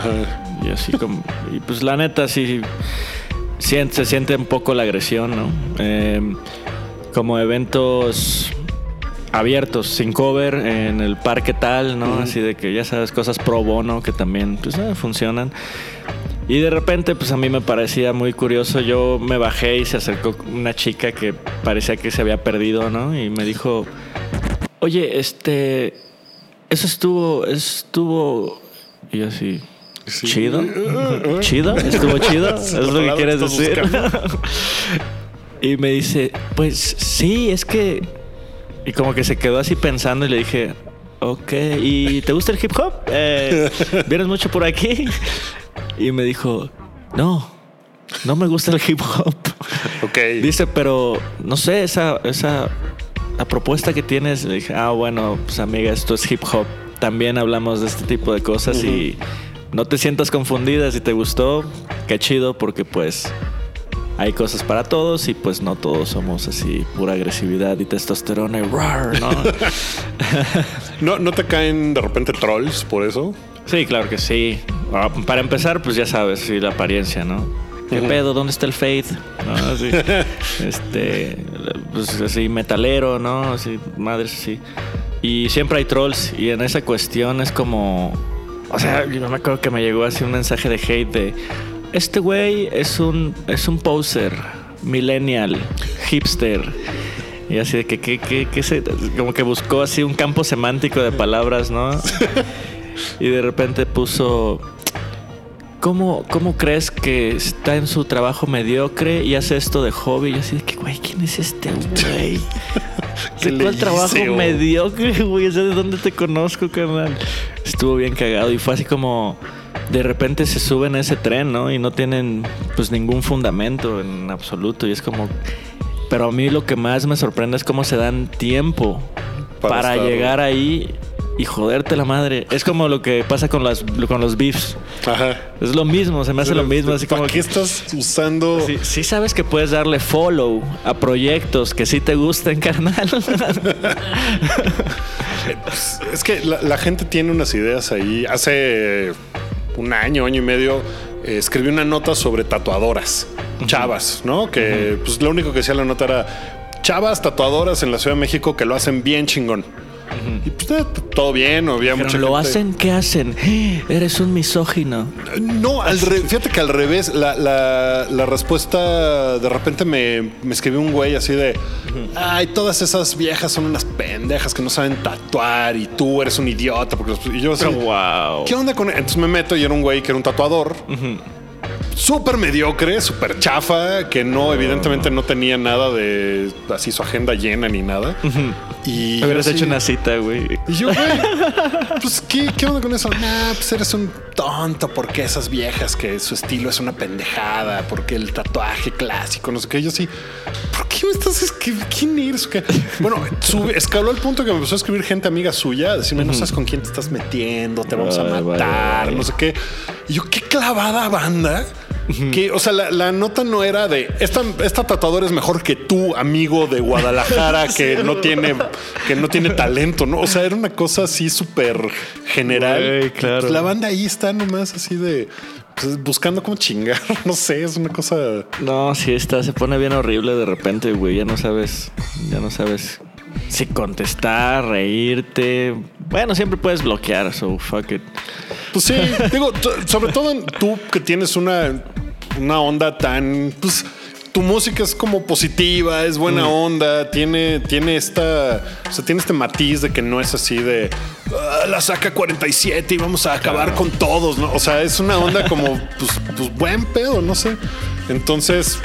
así como. Y pues la neta sí, se siente un poco la agresión, ¿no? Eh, como eventos abiertos, sin cover, en el parque tal, ¿no? Así de que ya sabes, cosas pro bono que también pues, eh, funcionan. Y de repente, pues a mí me parecía muy curioso. Yo me bajé y se acercó una chica que parecía que se había perdido, ¿no? Y me dijo, oye, este, eso estuvo, estuvo, y así, chido, chido, estuvo chido, es lo que quieres decir. y me dice, pues sí, es que, y como que se quedó así pensando y le dije, ok, ¿y te gusta el hip hop? Eh, ¿Vienes mucho por aquí? Y me dijo, no, no me gusta el hip hop.
Ok.
Dice, pero no sé, esa, esa la propuesta que tienes. Dije, ah, bueno, pues amiga, esto es hip hop. También hablamos de este tipo de cosas y no te sientas confundida. Si te gustó, qué chido, porque pues hay cosas para todos y pues no todos somos así pura agresividad y testosterona y rar, ¿no?
¿No, ¿No te caen de repente trolls por eso?
Sí, claro que sí. Ah, Para empezar, pues ya sabes, sí, la apariencia, ¿no? ¿Qué pedo? ¿Dónde está el Faith? ¿No? Así, este, pues así, metalero, ¿no? Así, madres así. Y siempre hay trolls. Y en esa cuestión es como. O sea, yo me acuerdo que me llegó así un mensaje de hate de. Este güey es un, es un poser, millennial, hipster. Y así de que, que, que, que se, como que buscó así un campo semántico de palabras, ¿no? Y de repente puso. ¿Cómo, ¿Cómo crees que está en su trabajo mediocre y hace esto de hobby? Y así de que, güey, ¿quién es este güey?
Qué
¿De cuál trabajo mediocre, güey? ¿De dónde te conozco, carnal? Estuvo bien cagado y fue así como... De repente se suben a ese tren, ¿no? Y no tienen pues ningún fundamento en absoluto. Y es como... Pero a mí lo que más me sorprende es cómo se dan tiempo
Para
llegar ahí y joderte la madre. Es como lo que pasa con, las, con los beefs.
Ajá.
Es lo mismo, se me hace lo mismo. Así como
¿Para qué
que,
estás usando?
sí, sí sabes que puedes darle follow a proyectos que sí te gusten, carnal.
Es que la, la gente tiene unas ideas ahí. Hace un año, año y medio, eh, escribí una nota sobre tatuadoras, chavas, ¿no? Que pues lo único que decía la nota era chavas tatuadoras en la Ciudad de México que lo hacen bien chingón. Y pues todo bien, no había
Pero
mucha
lo
gente-
hacen, ¿qué hacen? Eres un misógino.
No, al re- fíjate que al revés, la, la- la respuesta de repente me, me escribió un güey así de, ay, todas esas viejas son unas pendejas que no saben tatuar y tú eres un idiota. Porque los-" y yo así,
Pero wow.
¿qué onda con él? Entonces me meto y era un güey que era un tatuador. Súper mediocre, súper chafa, que no, evidentemente no tenía nada de así su agenda llena ni nada. Y
Hubieras
así-
hecho una cita, güey.
y yo, güey, pues, ¿qué, ¿qué onda con eso? Nah, pues eres un tonto porque esas viejas que su estilo es una pendejada, porque el tatuaje clásico, no sé qué. Yo sí, ¿por qué me estás escribiendo? ¿Quién eres? ¿Qué? Bueno, sube- escaló al punto que me empezó a escribir gente amiga suya, decirme, no sabes con quién te estás metiendo, te vamos a matar, no sé qué. Y yo, qué clavada banda que, o sea, la, la nota no era de esta, esta tatuadora es mejor que tú, amigo de Guadalajara, que no tiene, que no tiene talento, ¿no? O sea, era una cosa así súper general.
Claro.
Pues la banda ahí está nomás así de pues, buscando cómo chingar. No sé, es una cosa.
No, sí está, se pone bien horrible de repente, güey. Ya no sabes, ya no sabes si contestar, reírte. Bueno, siempre puedes bloquear, so fuck it.
Pues sí, digo, sobre todo en- tú que tienes una, una onda tan. Pues tu música es como positiva, es buena onda, tiene, tiene esta. O sea, tiene este matiz de que no es así de. "Ah, la saca 47 y vamos a acabar con todos, ¿no? O sea, es una onda como, pues, pues buen pedo, no sé. Entonces,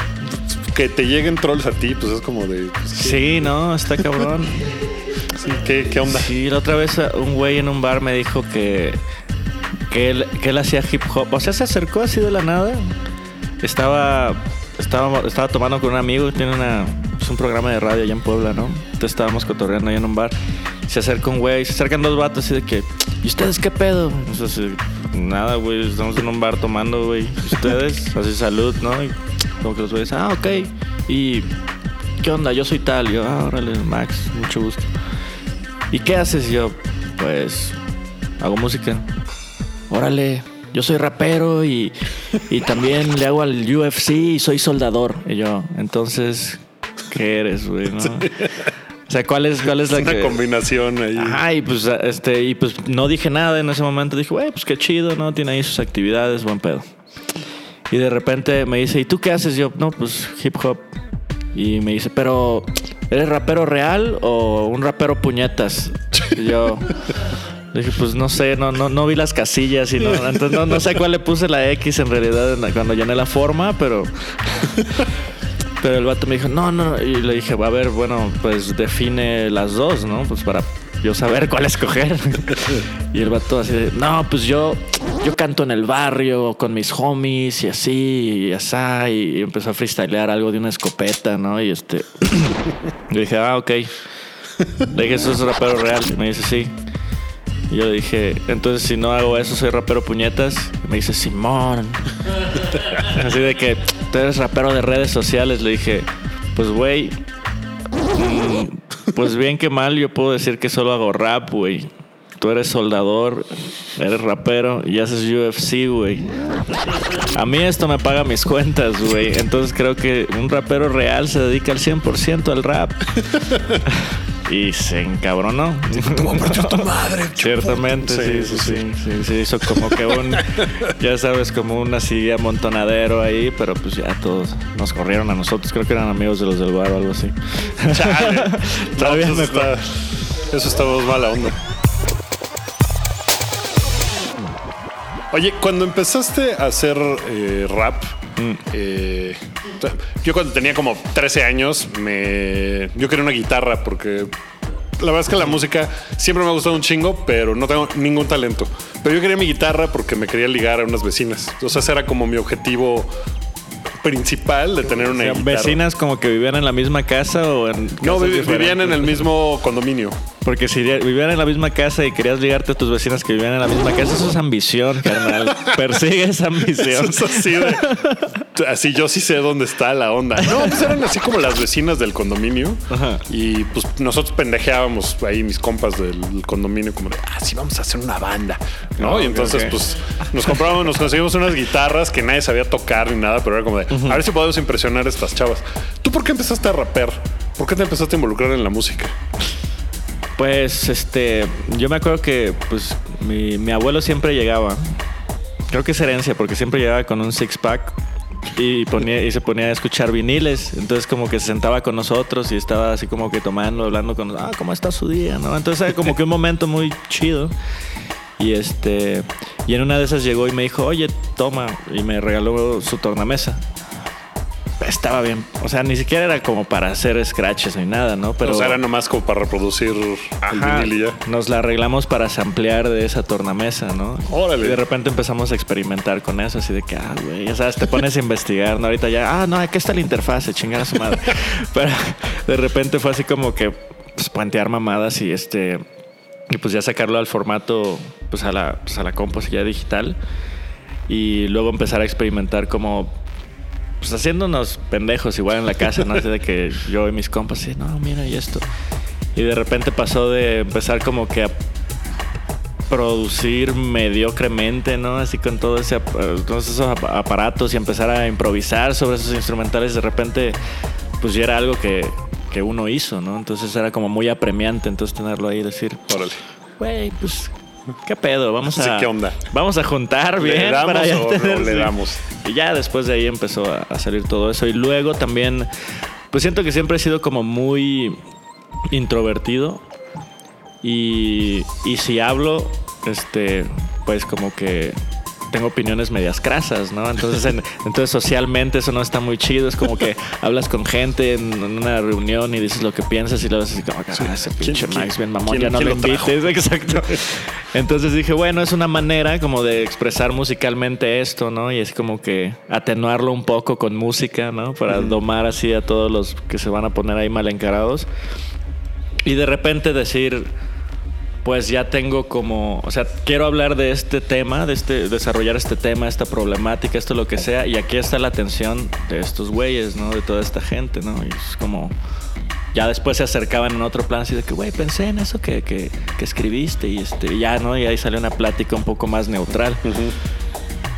que te lleguen trolls a ti, pues es como de. pues, ¿qué-
Sí, no, está cabrón.
sí, ¿qué, ¿Qué onda?
Sí, la otra vez uh, un güey en un bar me dijo que, que, él, que él hacía hip hop. O sea, se acercó así de la nada. Estaba, estaba, estaba tomando con un amigo, tiene una, es un programa de radio allá en Puebla, ¿no? Entonces estábamos cotorreando ahí en un bar. Se acerca un güey, se acercan dos vatos así de que, ¿y ustedes qué pedo? Entonces, nada, güey, estamos en un bar tomando, güey. ¿Y ustedes? Así salud, ¿no? Y como que los güeyes, ah, ok. Y, ¿qué onda? Yo soy tal. Y yo, ah, órale, Max, mucho gusto. ¿Y qué haces? Y yo, pues, hago música. Órale, yo soy rapero y, y también le hago al UFC y soy soldador. Y yo, entonces, ¿qué eres, güey? no? O sea, ¿cuál es, cuál es la
Es una
que...?
combinación ahí.
Ajá, y pues, este, y pues no dije nada en ese momento. Dije, güey, pues qué chido, ¿no? Tiene ahí sus actividades, buen pedo. Y de repente me dice, ¿y tú qué haces? Yo, no, pues hip hop. Y me dice, pero ¿eres rapero real o un rapero puñetas? Y yo dije, pues no sé, no, no, no vi las casillas y no, entonces no, no sé cuál le puse la X en realidad cuando llené la forma, pero. Pero el vato me dijo, no, no, y le dije, a ver, bueno, pues define las dos, ¿no? Pues para yo saber cuál escoger. y el vato así de, no, pues yo, yo canto en el barrio con mis homies y así, y así, y empezó a freestylear algo de una escopeta, ¿no? Y este, le dije, ah, ok. Le dije, ¿eso es rapero real? Y me dice, sí. Y yo dije, entonces si no hago eso, soy rapero puñetas. Me dice, Simón. Así de que tú eres rapero de redes sociales. Le dije, pues güey, mm, pues bien que mal, yo puedo decir que solo hago rap, güey. Tú eres soldador, eres rapero y haces UFC, güey. A mí esto me paga mis cuentas, güey. Entonces creo que un rapero real se dedica al 100% al rap. Y se encabronó.
tu madre.
Ciertamente, sí, sí, sí, sí, sí, hizo como que un, ya sabes, como un así amontonadero ahí, pero pues ya todos nos corrieron a nosotros, creo que eran amigos de los del bar o algo así.
Chale.
Todavía
No, eso está, eso está mala onda. Oye, cuando empezaste a hacer eh, rap, eh, o sea, yo cuando tenía como 13 años, me, yo quería una guitarra porque la verdad es que la música siempre me ha gustado un chingo, pero no tengo ningún talento. Pero yo quería mi guitarra porque me quería ligar a unas vecinas. Sea, ese era como mi objetivo principal de tener una
O sea,
guitarra.
¿Vecinas como que vivían en la misma casa o en
No, vi- vivían en el mismo condominio.
Porque si vivían en la misma casa y querías ligarte a tus vecinas que vivían en la misma casa, eso es ambición, carnal. Persigue esa ambición.
Es así de. Así yo sí sé dónde está la onda. No, pues eran así como las vecinas del condominio.
Ajá.
Y pues nosotros pendejeábamos ahí, mis compas del condominio, como de, ah, sí, vamos a hacer una banda. ¿No?
Ah,
y entonces, pues nos comprábamos, nos conseguimos unas guitarras que nadie sabía tocar ni nada, pero era como de, a ver si podemos impresionar a estas chavas. ¿Tú por qué empezaste a raper? ¿Por qué te empezaste a involucrar en la música?
Pues, este, yo me acuerdo que, pues, mi, mi abuelo siempre llegaba. Creo que es herencia, porque siempre llegaba con un six pack y se ponía a escuchar viniles. Entonces, como que se sentaba con nosotros y estaba así como que tomando, hablando con, ah, cómo está su día, ¿no? Entonces, era como que un momento muy chido. Y este, y en una de esas llegó y me dijo, oye, toma, y me regaló su tornamesa. Estaba bien, o sea, ni siquiera era como para hacer scratches ni nada, ¿no? Pero
o sea, era nomás como para reproducir
Ajá,
el vinil y ya.
Nos la arreglamos para samplear de esa tornamesa, ¿no?
Órale.
Y de repente empezamos a experimentar con eso, así de que, ah, güey, ya sabes, te pones a investigar, ¿no? Ahorita ya, ah, no, aquí está la interfase, chingar a su madre. Pero de repente fue así como que, pues, plantear mamadas y este, y pues ya sacarlo al formato, pues a la, pues a la compu ya digital. y luego empezar a experimentar como pues haciéndonos pendejos igual en la casa, ¿no? Así de que yo y mis compas, sí, no, mira y esto. Y de repente pasó de empezar como que a producir mediocremente, ¿no? Así con todo ese, todos esos ap- aparatos y empezar a improvisar sobre esos instrumentales, de repente, pues ya era algo que, que uno hizo, ¿no? Entonces era como muy apremiante, entonces tenerlo ahí y decir,
Órale.
güey, pues, ¿qué pedo? Vamos a...
¿qué onda?
Vamos a juntar bien
¿Le damos
para ya
o no le damos?
Y ya después de ahí empezó a, salir todo eso. Y luego también, pues siento que siempre he sido como muy introvertido. Y, y si hablo, este, pues como que tengo opiniones medias crasas, ¿no? Entonces, en- entonces socialmente eso no está muy chido. Es como que hablas con gente en, en una reunión y dices lo que piensas y luego así como, ah, ese pinche
¿Quién-
Max bien mamón, ya no lo invites. Exacto. Entonces dije, bueno, es una manera como de expresar musicalmente esto, ¿no? Y es como que atenuarlo un poco con música, ¿no? Para domar así a todos los que se van a poner ahí mal encarados. Y de repente decir, pues ya tengo como, o sea, quiero hablar de este tema, de este, desarrollar este tema, esta problemática, esto lo que sea, y aquí está la atención de estos güeyes, ¿no? De toda esta gente, ¿no? Y es como, ya después se acercaban en otro plan así de que, güey, pensé en eso que, que, que escribiste y este, ya, ¿no? Y ahí salió una plática un poco más neutral.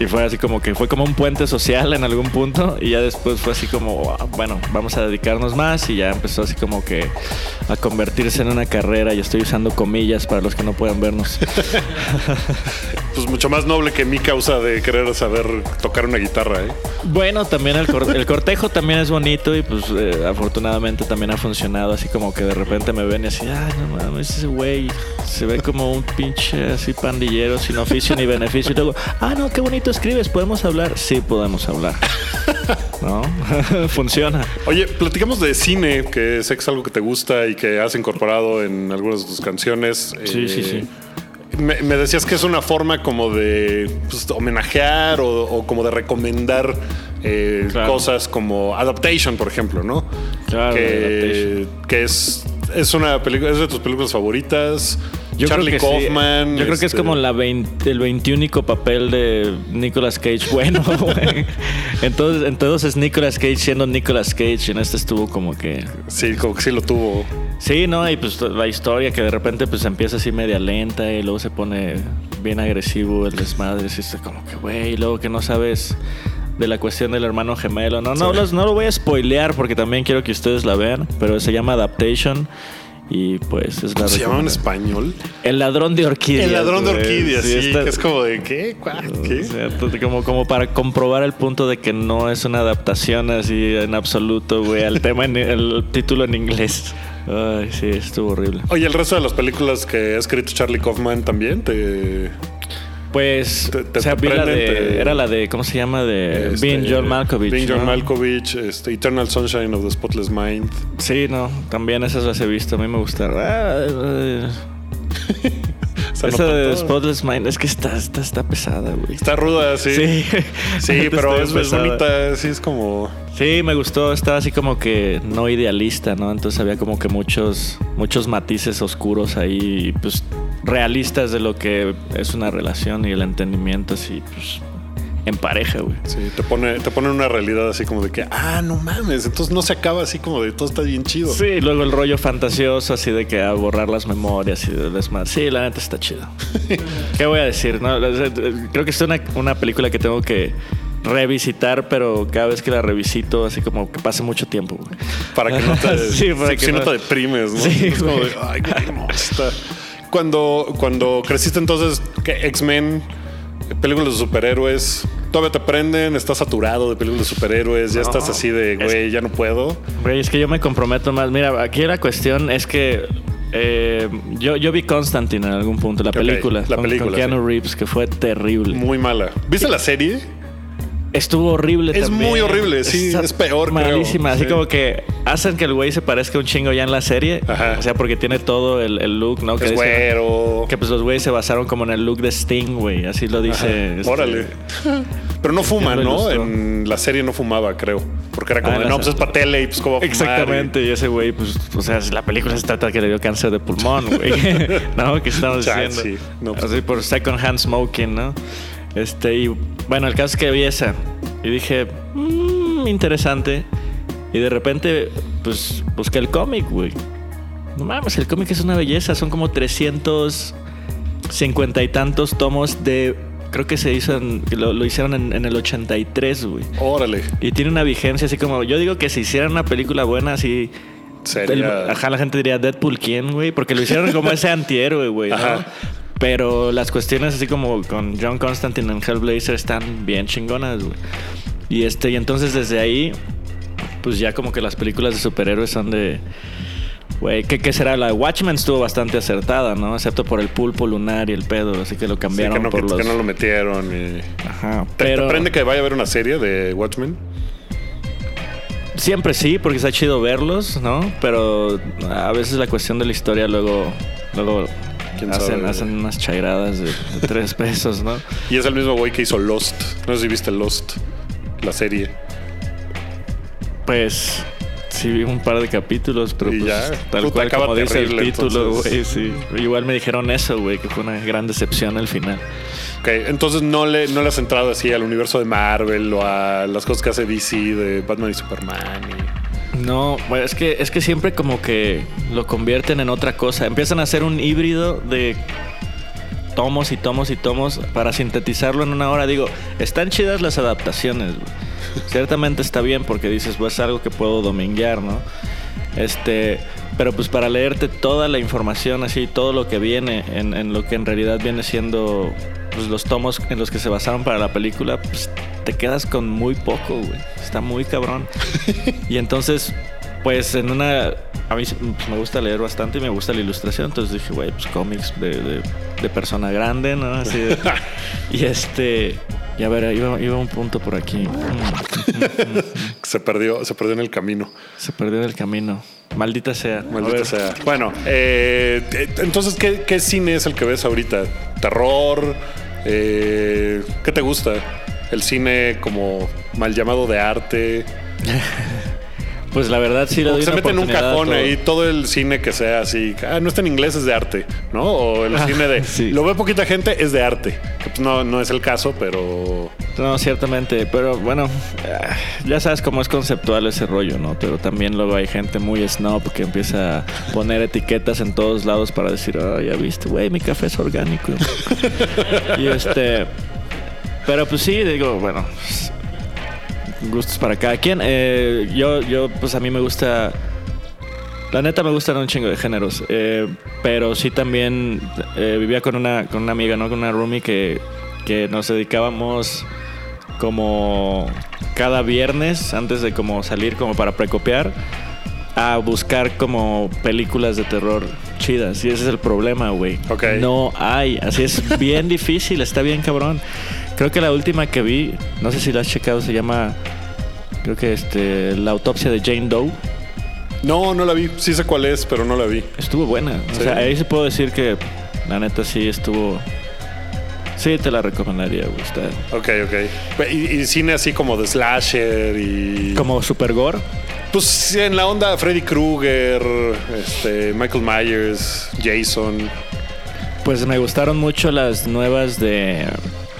Y fue así como que fue como un puente social en algún punto y ya después fue así como, "Ah, bueno, vamos a dedicarnos más y ya empezó así como que a convertirse en una carrera y estoy usando comillas para los que no puedan vernos.
Pues mucho más noble que mi causa de querer saber tocar una guitarra, ¿eh?
bueno, también el, cor- el cortejo también es bonito y pues eh, afortunadamente también ha funcionado así como que de repente me ven y así, ay, no mames, ese güey se ve como un pinche así pandillero sin oficio ni beneficio y luego, ah, no, qué bonito escribes, ¿podemos hablar? Sí, podemos hablar. ¿No? Funciona.
Oye, platicamos de cine, que sé que es algo que te gusta y que has incorporado en algunas de tus canciones.
Sí, sí, sí.
Me, me decías que es una forma como de pues, homenajear o, o como de recomendar eh,
Claro.
cosas como Adaptation, por ejemplo, ¿no?
Claro,
que, que es, es una película, es de tus películas favoritas. Charlie
creo que sí.
Kaufman.
Yo creo que es
este,
como la 20 el 21 papel de Nicolas Cage bueno, güey. Entonces, entonces es Nicolas Cage siendo Nicolas Cage. y En este estuvo como que.
Sí, como que sí lo tuvo.
Sí, ¿no? Y pues la historia que de repente pues empieza así media lenta y luego se pone bien agresivo el desmadre. Así está como que, güey, y luego que no sabes de la cuestión del hermano gemelo. No, no, los- no lo voy a spoilear porque también quiero que ustedes la vean, pero se llama Adaptation. Y pues es la
¿Cómo se llama en español?
El ladrón de orquídeas.
El ladrón de orquídeas, sí.
está-
que es como de, ¿qué? ¿Qué?
o sea, to- como, como para comprobar el punto de que no es una adaptación así en absoluto, güey, al tema, en, el título en inglés. Ay, sí, estuvo horrible.
Oye, el resto de las películas que ha escrito Charlie Kaufman también te.
Pues,
Te- te-
o sea,
te
la de, era la de, ¿cómo se llama? De
este,
Being John Malkovich.
Being John
¿no?
Malkovich, este, Eternal Sunshine of the Spotless Mind.
Sí, no, también esas las he visto, a mí me gustaron.
Esa
de. Spotless Mind, es que está, está, está pesada, güey.
Está ruda, sí.
Sí,
Sí, pero es, es bonita, sí, es como.
Sí, me gustó, estaba así como que no idealista, ¿no? Entonces había como que muchos, muchos matices oscuros ahí, pues realistas de lo que es una relación y el entendimiento así, pues en pareja, güey.
Sí, te pone, te pone una realidad así como de que, ah, no mames, entonces no se acaba así como de todo está bien chido.
Sí, luego el rollo fantasioso así de que a borrar las memorias y de desmadre. Sí, la neta está chido. ¿Qué voy a decir? No, creo que es una, una película que tengo que revisitar, pero cada vez que la revisito, así como que pase mucho tiempo, güey.
Para que no te,
Sí, para
sí,
que
si no
no-
te deprimes, ¿no?
Sí,
es como de, ay, está. Cuando, cuando creciste entonces, ¿qué? X-Men, películas de superhéroes, todavía te prenden, estás saturado de películas de superhéroes, ya
No,
estás así de, güey, ya no puedo.
Güey, es que yo me comprometo más. Mira, aquí la cuestión es que eh, yo, yo vi Constantine en algún punto, la película.
la
con,
película,
con Keanu
sí.
Reeves, que fue terrible.
Muy mala. ¿Viste la serie?
Estuvo horrible
Es
también.
muy horrible, sí,
Está
es peor, creo.
Malísima. Así
Sí.
como que hacen que el güey se parezca un chingo ya en la serie.
Ajá.
O sea, porque tiene todo el, el look, ¿no? Que
Es güero.
Que pues los güeyes se basaron como en el look de Sting, güey. Así lo dice. Este-
Órale. Pero no fuma,
¿Quién lo
¿no? En la serie no fumaba, creo. Porque era como,
Ah,
de, no, pues es para tele y pues fumar?"
Exactamente, y ese güey, pues, o sea, la película se trata de que le dio cáncer de pulmón, güey. ¿No? ¿Qué estamos diciendo?
No, pues-
Así por second hand smoking, ¿no? Este, y Bueno, el caso es que vi esa y dije, "Mm, interesante. Y de repente, pues busqué el cómic, güey. No mames, el cómic es una belleza. Son como 350 y tantos tomos de. Creo que se hizo en- lo, lo hicieron en, en el 83, güey.
Órale.
Y tiene una vigencia así como. Yo digo que si hicieran una película buena, así.
Sería.
el- ajá, la gente diría Deadpool, ¿quién, güey? Porque lo hicieron como ese antihéroe, güey, ¿no? Pero las cuestiones así como con John Constantine en Hellblazer están bien chingonas, güey. Y este, y entonces desde ahí, pues ya como que las películas de superhéroes son de. Güey, ¿qué, ¿qué será? La de Watchmen estuvo bastante acertada, ¿no? Excepto por el pulpo lunar y el pedo, así que lo
Sí,
cambiaron
que, no,
por
que-
los.
que no lo metieron. y-
Ajá.
¿Te,
Pero
te prende que vaya a haber una serie de Watchmen?
siempre sí, porque está chido verlos, ¿no? Pero a veces la cuestión de la historia luego. Luego
¿Quién
hacen,
sabe?
hacen unas chairadas de, de tres pesos, ¿no?
Y es el mismo güey que hizo Lost. No sé si viste Lost, la serie.
Pues sí vi un par de capítulos, pero pues,
ya.
tal
Puta,
cual
acaba
como dice el título, güey, sí. Igual me dijeron eso, güey, que fue una gran decepción al final.
Ok, entonces no le, no le has entrado así al universo de Marvel o a las cosas que hace DC de Batman y Superman. y-
No, bueno, es que es que siempre como que lo convierten en otra cosa. Empiezan a hacer un híbrido de tomos y tomos y tomos para sintetizarlo en una hora. Digo, están chidas las adaptaciones. Ciertamente está bien porque dices, pues es algo que puedo dominguear, ¿no? Este, pero pues para leerte toda la información así, todo lo que viene en, en lo que en realidad viene siendo pues, los tomos en los que se basaron para la película, pues te quedas con muy poco, güey. Está muy cabrón. Y entonces, pues en una... A mí pues, me gusta leer bastante y me gusta la ilustración. Entonces dije, güey, pues cómics de, de- de persona grande, ¿no? Así de- y este... Y a ver, iba, iba un punto por aquí.
Se perdió, se perdió en el camino.
Se perdió del camino. Maldita sea.
Maldita sea. Bueno, eh, eh, entonces, ¿qué, qué cine es el que ves ahorita? ¿Terror? Eh, ¿Qué te gusta? ¿El cine como mal llamado de arte?
Pues la verdad sí le doy
se
una
mete en un cajón ahí todo el cine que sea así. Ah, no está en inglés, es de arte, ¿no? O el
Ah,
cine de.
sí.
Lo ve poquita gente, es de arte. Pues, no, no es el caso, pero.
No, ciertamente, pero bueno, ah, ya sabes cómo es conceptual ese rollo, ¿no? Pero también luego hay gente muy snob que empieza a poner etiquetas en todos lados para decir, ah, ya viste, güey, mi café es orgánico. y este, pero pues sí, digo, bueno, gustos para cada quien. Eh, yo, yo, pues a mí me gusta. La neta me gustan un chingo de géneros, eh, pero sí también eh, vivía con una, con una amiga, ¿no? Con una roomie que, que nos dedicábamos como cada viernes, antes de como salir como para precopiar, a buscar como películas de terror chidas. Y ese es el problema, güey.
Ok.
No hay. Así es bien difícil, está bien cabrón. Creo que la última que vi, no sé si la has checado, se llama, creo que este, La autopsia de Jane Doe.
No, no la vi. Sí sé cuál es, pero no la vi.
Estuvo buena. O sea, ahí sí puedo decir que la neta sí estuvo. Sí, te la recomendaría, güey. Está
Ok, ok. Y, y cine así como de slasher y.
como super gore.
Pues en la onda Freddy Krueger, este, Michael Myers, Jason.
Pues me gustaron mucho las nuevas de.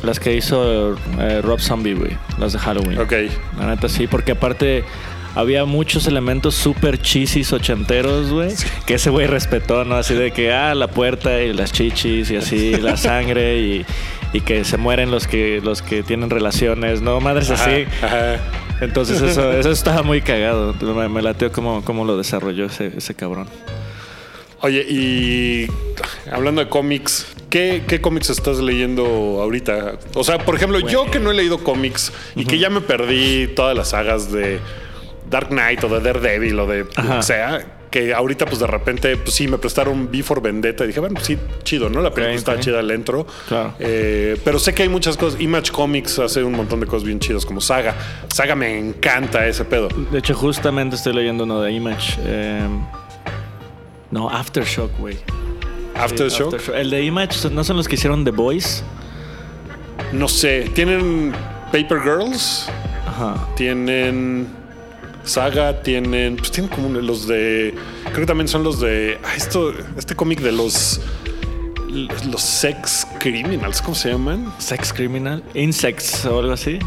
Las que hizo eh, Rob Zombie, güey. Las de Halloween.
Ok.
La neta sí, porque aparte había muchos elementos súper chisis ochenteros, güey. Que ese güey respetó, ¿no? Así de que, ah, la puerta y las chichis y así, la sangre y, y que se mueren los que, los que tienen relaciones, ¿no? Madres
Ajá,
así.
ajá.
Entonces eso, eso estaba muy cagado. Me, me lateó cómo, cómo lo desarrolló ese, ese cabrón.
Oye, y hablando de cómics, ¿qué, qué cómics estás leyendo ahorita? O sea, por ejemplo, yo que no he leído cómics y que ya me perdí todas las sagas de Dark Knight o de Daredevil o de lo que sea, que ahorita pues de repente, pues sí, me prestaron V for Vendetta y dije, bueno, sí, chido, ¿no? La película está chida el intro.
Claro.
Eh, pero sé que hay muchas cosas. Image Comics hace un montón de cosas bien chidas como Saga. Saga me encanta ese pedo.
De hecho, justamente estoy leyendo uno de Image. eh, no, Aftershock, güey. Sí,
Aftershock.
El de Image, ¿no son los que hicieron The Boys?
No sé, tienen Paper Girls.
Ajá.
Tienen Saga, tienen. Pues tienen como los de. Creo que también son los de. Ah, esto, este cómic de los. los sex criminals, ¿cómo se llaman?
Sex Criminal, Insects o algo así.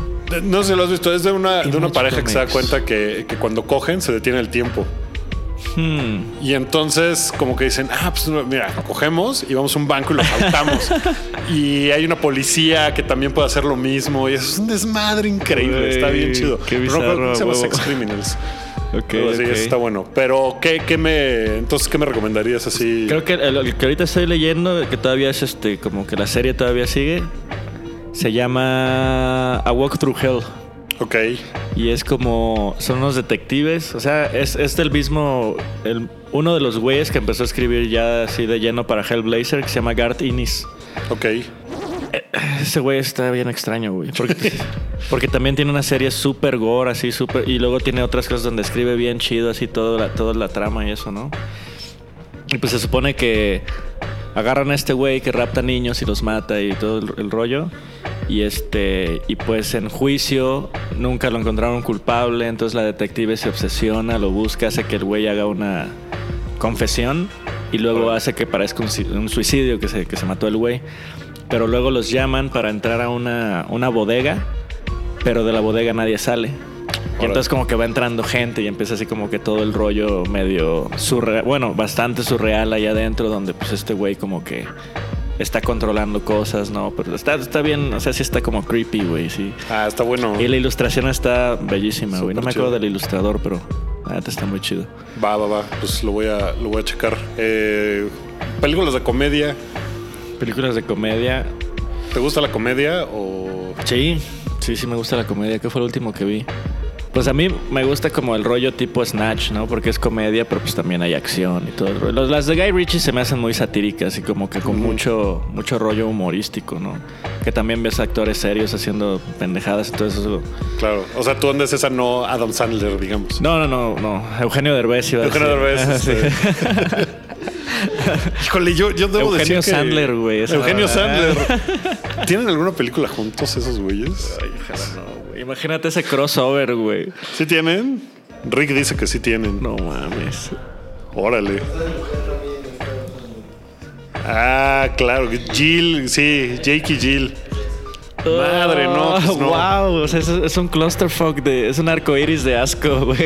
No sé si lo has visto, es de una, de una pareja que se da cuenta que, que cuando cogen se detiene el tiempo.
Hmm.
Y entonces como que dicen, ah, pues mira, cogemos y vamos a un banco y lo asaltamos. y hay una policía que también puede hacer lo mismo. Y eso es un desmadre increíble, está bien chido.
qué
no
bizarro,
cómo se llama. Sex Criminals.
Ok,
Algo así,
ok.
eso está bueno. Pero, ¿qué, qué me, entonces, ¿qué me recomendarías así?
Creo que el, el que ahorita estoy leyendo, que todavía es este, como que la serie todavía sigue, se llama A Walk Through Hell.
Ok,
Y es como. Son unos detectives. O sea, es, es del mismo. el- uno de los güeyes que empezó a escribir ya así de lleno para Hellblazer, que se llama Garth Innis.
ok.
Ese güey está bien extraño, güey. Porque, porque también tiene una serie súper gore, así súper. Y luego tiene otras cosas donde escribe bien chido, así todo la, toda la trama y eso, ¿no? Y pues se supone que agarran a este güey que rapta niños y los mata y todo el, el rollo. Y este. Y pues en juicio nunca lo encontraron culpable. Entonces la detective se obsesiona, lo busca, hace que el güey haga una confesión. Y luego hace que parezca un, suicidio que se, que se mató el güey. Pero luego los llaman para entrar a una, una bodega. Pero de la bodega nadie sale. Y entonces como que va entrando gente y empieza así como que todo el rollo medio surreal, bueno, bastante surreal ahí adentro donde pues este güey como que está controlando cosas, ¿no? Pero está, está bien, o sea, sí está como creepy, güey, sí.
Ah, está bueno.
Y la ilustración está bellísima, güey. No me acuerdo
chido.
del ilustrador, pero neta está muy chido.
Va, va, va. Pues lo voy a, lo voy a checar. Eh, películas de comedia.
Películas de comedia.
¿Te gusta la comedia o...?
Sí, sí, sí me gusta la comedia. ¿Qué fue el último que vi? Pues a mí me gusta como el rollo tipo Snatch, ¿no? Porque es comedia, pero pues también hay acción y todo el rollo. Los- Las de Guy Ritchie se me hacen muy satíricas y como que con mucho, mucho rollo humorístico, ¿no? Que también ves actores serios haciendo pendejadas y todo eso.
Claro. O sea, tú andes esa no Adam Sandler, digamos.
No, no, no, no. Eugenio Derbez iba a
Eugenio
decir.
Derbez.
Sí.
este. Híjole, yo, yo debo
Eugenio
decir que...
Sandler, güey,
Eugenio. Sandler. ¿Tienen alguna película juntos esos güeyes?
Ay, ojalá no. Imagínate ese crossover, güey.
¿Sí tienen? Rick dice que sí tienen.
No mames.
Órale. Ah, claro. Jill, sí, Jake y Jill. Madre, no, pues no.
Wow, o sea, es, es un clusterfuck de. Es un arco iris de asco, güey.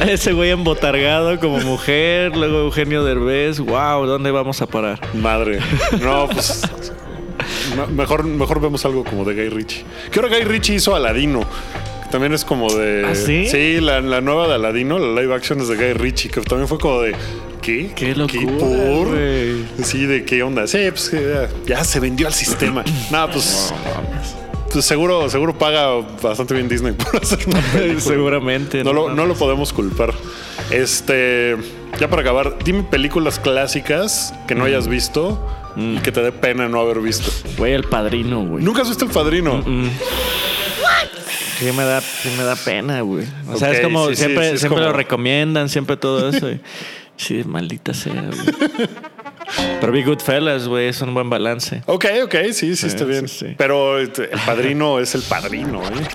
Ese güey embotargado como mujer, luego Eugenio Derbez. Wow, ¿dónde vamos a parar?
Madre. No, pues. Me- Mejor, mejor vemos algo como de Guy Ritchie. ¿Qué hora Guy Ritchie hizo Aladino? También es como de.
¿Ah, sí?
Sí, la, la nueva de Aladino, la live action es de Guy Ritchie, que también fue como de. ¿Qué?
Qué locura,
por?
güey.
Sí, de qué onda. Sí, pues ya, ya se vendió al sistema. Nada, pues. pues seguro, seguro paga bastante bien Disney por hacer una película.
Seguramente.
No lo, no lo podemos culpar. Este, ya para acabar, dime películas clásicas que no hayas visto y que te dé pena no haber visto.
Güey, el padrino, güey.
Nunca has visto El Padrino.
Sí me da, sí me da pena, güey. O sea, es como
sí,
siempre,
sí, es
siempre
como-
lo recomiendan, siempre todo eso. y- sí, maldita sea, güey. Pero vi Goodfellas, güey, es un buen balance.
Ok, ok, sí, sí, está
Sí,
bien. Pero este, El Padrino es El Padrino, ¿eh?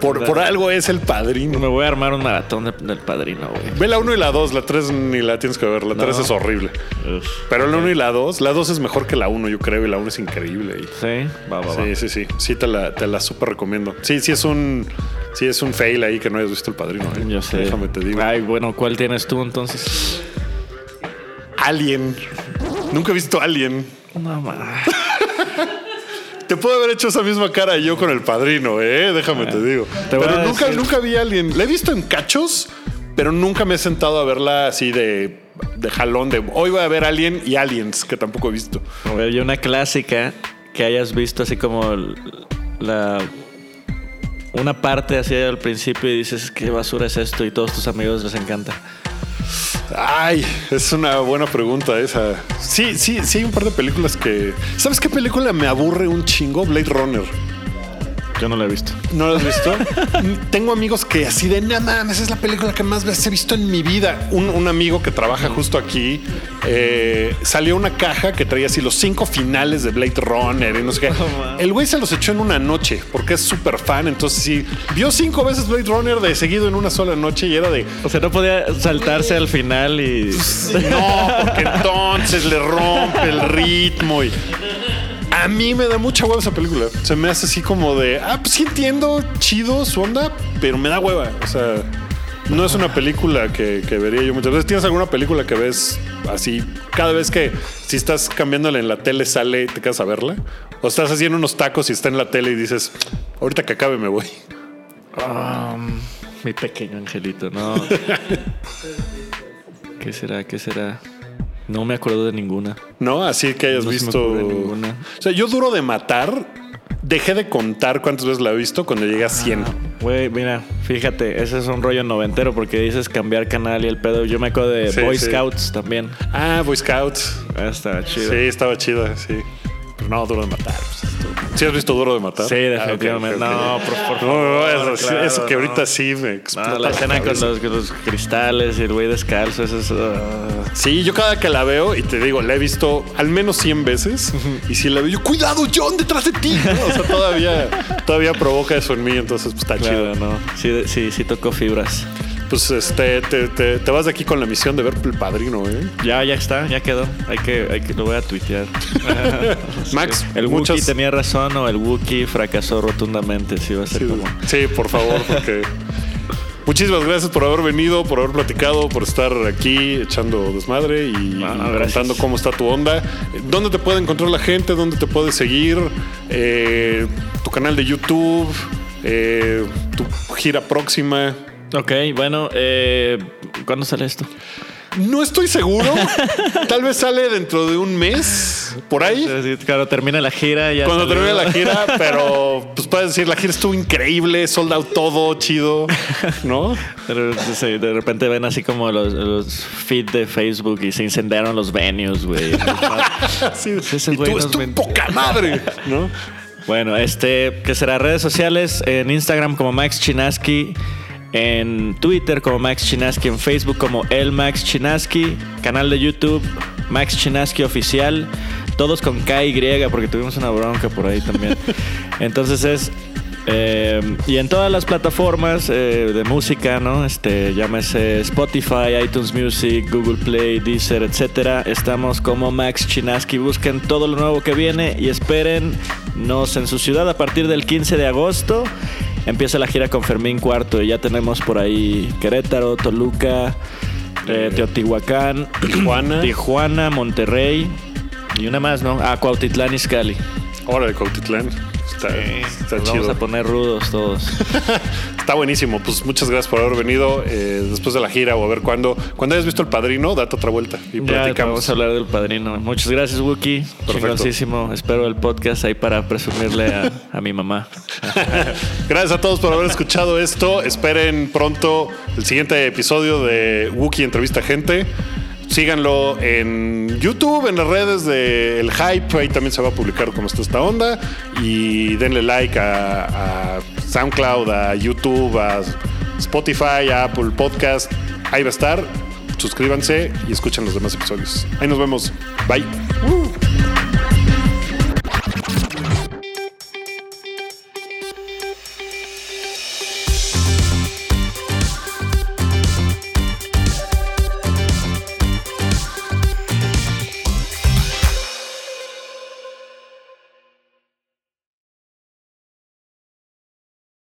Por, por algo es El Padrino.
Me voy a armar un maratón de- del padrino, güey.
Ve la 1 y la 2, la 3 ni la tienes que ver, la 3
No.
es horrible.
Uf.
Pero la 1 y la 2, la 2 es mejor que la 1, yo creo, y la 1 es increíble. y-
Sí, va, va, va.
Sí, sí, sí. Sí, te la, te la súper recomiendo. Sí, sí es un. Sí, es un fail ahí que no hayas visto el padrino. ¿eh?
Yo sé.
Déjame te digo.
Ay, bueno, ¿cuál tienes tú entonces?
Alien. Nunca he visto Alien.
No, ma.
Te puedo haber hecho esa misma cara yo con el padrino, ¿eh? Déjame te digo.
te
Pero
a
nunca,
decir-
nunca vi Alien. La he visto en cachos, pero nunca me he sentado a verla así de, de jalón. De hoy voy a ver Alien y Aliens, que tampoco he visto.
A ver, y una clásica que hayas visto así como la una parte así al principio y dices qué basura es esto y todos tus amigos les encanta.
Ay, es una buena pregunta esa. Sí, sí, sí hay un par de películas que... ¿Sabes qué película me aburre un chingo? Blade Runner.
Yo no la he visto.
¿No lo has visto? Tengo amigos que así de nada mames, es la película que más veces he visto en mi vida. Un, un amigo que trabaja justo aquí eh, salió una caja que traía así los cinco finales de Blade Runner y no sé qué. El güey se los echó en una noche porque es súper fan. Entonces, sí, vio cinco veces Blade Runner de seguido en una sola noche y era de
O sea, no podía saltarse al final y.
no, porque entonces le rompe el ritmo y. A mí me da mucha hueva esa película. Se me hace así como de, ah, pues sí entiendo, chido su onda, pero me da hueva. O sea, no es una película que, que vería yo muchas veces. ¿Tienes alguna película que ves así cada vez que si estás cambiándola en la tele sale, te quedas a verla? ¿O estás haciendo unos tacos y está en la tele y dices, ahorita que acabe me voy?
Um, mi pequeño angelito, no. ¿Qué será? ¿Qué será? No me acuerdo de ninguna.
¿No? Así que hayas
No se me
visto.
ocurre ninguna.
O sea, yo duro de matar. Dejé de contar cuántas veces la he visto cuando llegué a 100.
Güey, mira, fíjate, ese es un rollo noventero porque dices cambiar canal y el pedo. Yo me acuerdo de
Sí,
Boy
sí.
Scouts también.
Ah, Boy Scouts.
Ah, Está chido.
Sí, estaba chida, sí. No, duro de matar. ¿Sí has visto duro de matar?
Sí,
Ah,
definitivamente.
ok, ok.
No, por, por
No, no,
favor.
eso, sí,
claro,
eso que
no.
ahorita sí me explota.
No, la escena con los, con los cristales y el güey descalzo, eso es. ah.
Sí, yo cada que la veo, y te digo, la he visto al menos 100 veces. Y si la veo, yo, cuidado, John, detrás de ti. O sea, todavía, todavía provoca eso en mí, entonces pues, está
Claro,
chido.
no. Sí, sí, sí tocó fibras.
Pues este, te, te- te vas de aquí con la misión de ver el padrino, ¿eh?
Ya, ya está, ya quedó. Hay que, hay que lo voy a tuitear.
Max,
el
muchas-
Wookiee tenía razón o el Wookiee fracasó rotundamente. Sí, va a ser
Sí,
como.
sí, por favor, porque. Muchísimas gracias por haber venido, por haber platicado, por estar aquí echando desmadre y
Ah,
contando cómo está tu onda. ¿Dónde te puede encontrar la gente? ¿Dónde te puede seguir? Eh, tu canal de YouTube, eh, tu gira próxima.
Ok, bueno, eh, ¿cuándo sale esto?
No estoy seguro. Tal vez sale dentro de un mes, por ahí.
Sí, Cuando termine la gira, ya.
Cuando termine la gira, pero pues puedes decir, la gira estuvo increíble, sold out todo, chido, ¿no?
Pero, sí, de repente ven así como los, los feed de Facebook y se incendiaron los venues, güey.
Sí,
Ese
y
güey
tú, es tu poca madre, ¿no?
Bueno, este, que será redes sociales en Instagram como Max Chinaski, en Twitter como Max Chinaski, en Facebook como El Max Chinaski, canal de YouTube Max Chinaski Oficial, todos con KY porque tuvimos una bronca por ahí también. Entonces es eh, y en todas las plataformas eh, de música, ¿no? Este, llámese Spotify, iTunes Music, Google Play, Deezer, etcétera. Estamos como Max Chinaski. Busquen todo lo nuevo que viene y espérennos en su ciudad a partir del 15 de agosto. Empieza la gira con Fermín Cuarto y ya tenemos por ahí Querétaro, Toluca, eh, Teotihuacán,
Tijuana.
Tijuana, Monterrey y una más, ¿no? Ah, Cuautitlán Izcalli.
Ahora de Cautitlán. Está, está
Nos
chido.
vamos a poner rudos todos.
Está buenísimo. Pues muchas gracias por haber venido eh, después de la gira o a ver cuándo. Cuando hayas visto el padrino, date otra vuelta y
Ya
platicamos.
vamos a hablar del padrino. Muchas gracias, Wookie.
Perfecto.
Chingoncísimo. Espero el podcast ahí para presumirle a, a mi mamá.
Gracias a todos por haber escuchado esto. Esperen pronto el siguiente episodio de Wookiee Entrevista Gente. Síganlo en YouTube, en las redes de El Hype. Ahí también se va a publicar cómo está esta onda. Y denle like a, SoundCloud, a YouTube, a Spotify, a Apple Podcast. Ahí va a estar. Suscríbanse y escuchen los demás episodios. Ahí nos vemos. Bye.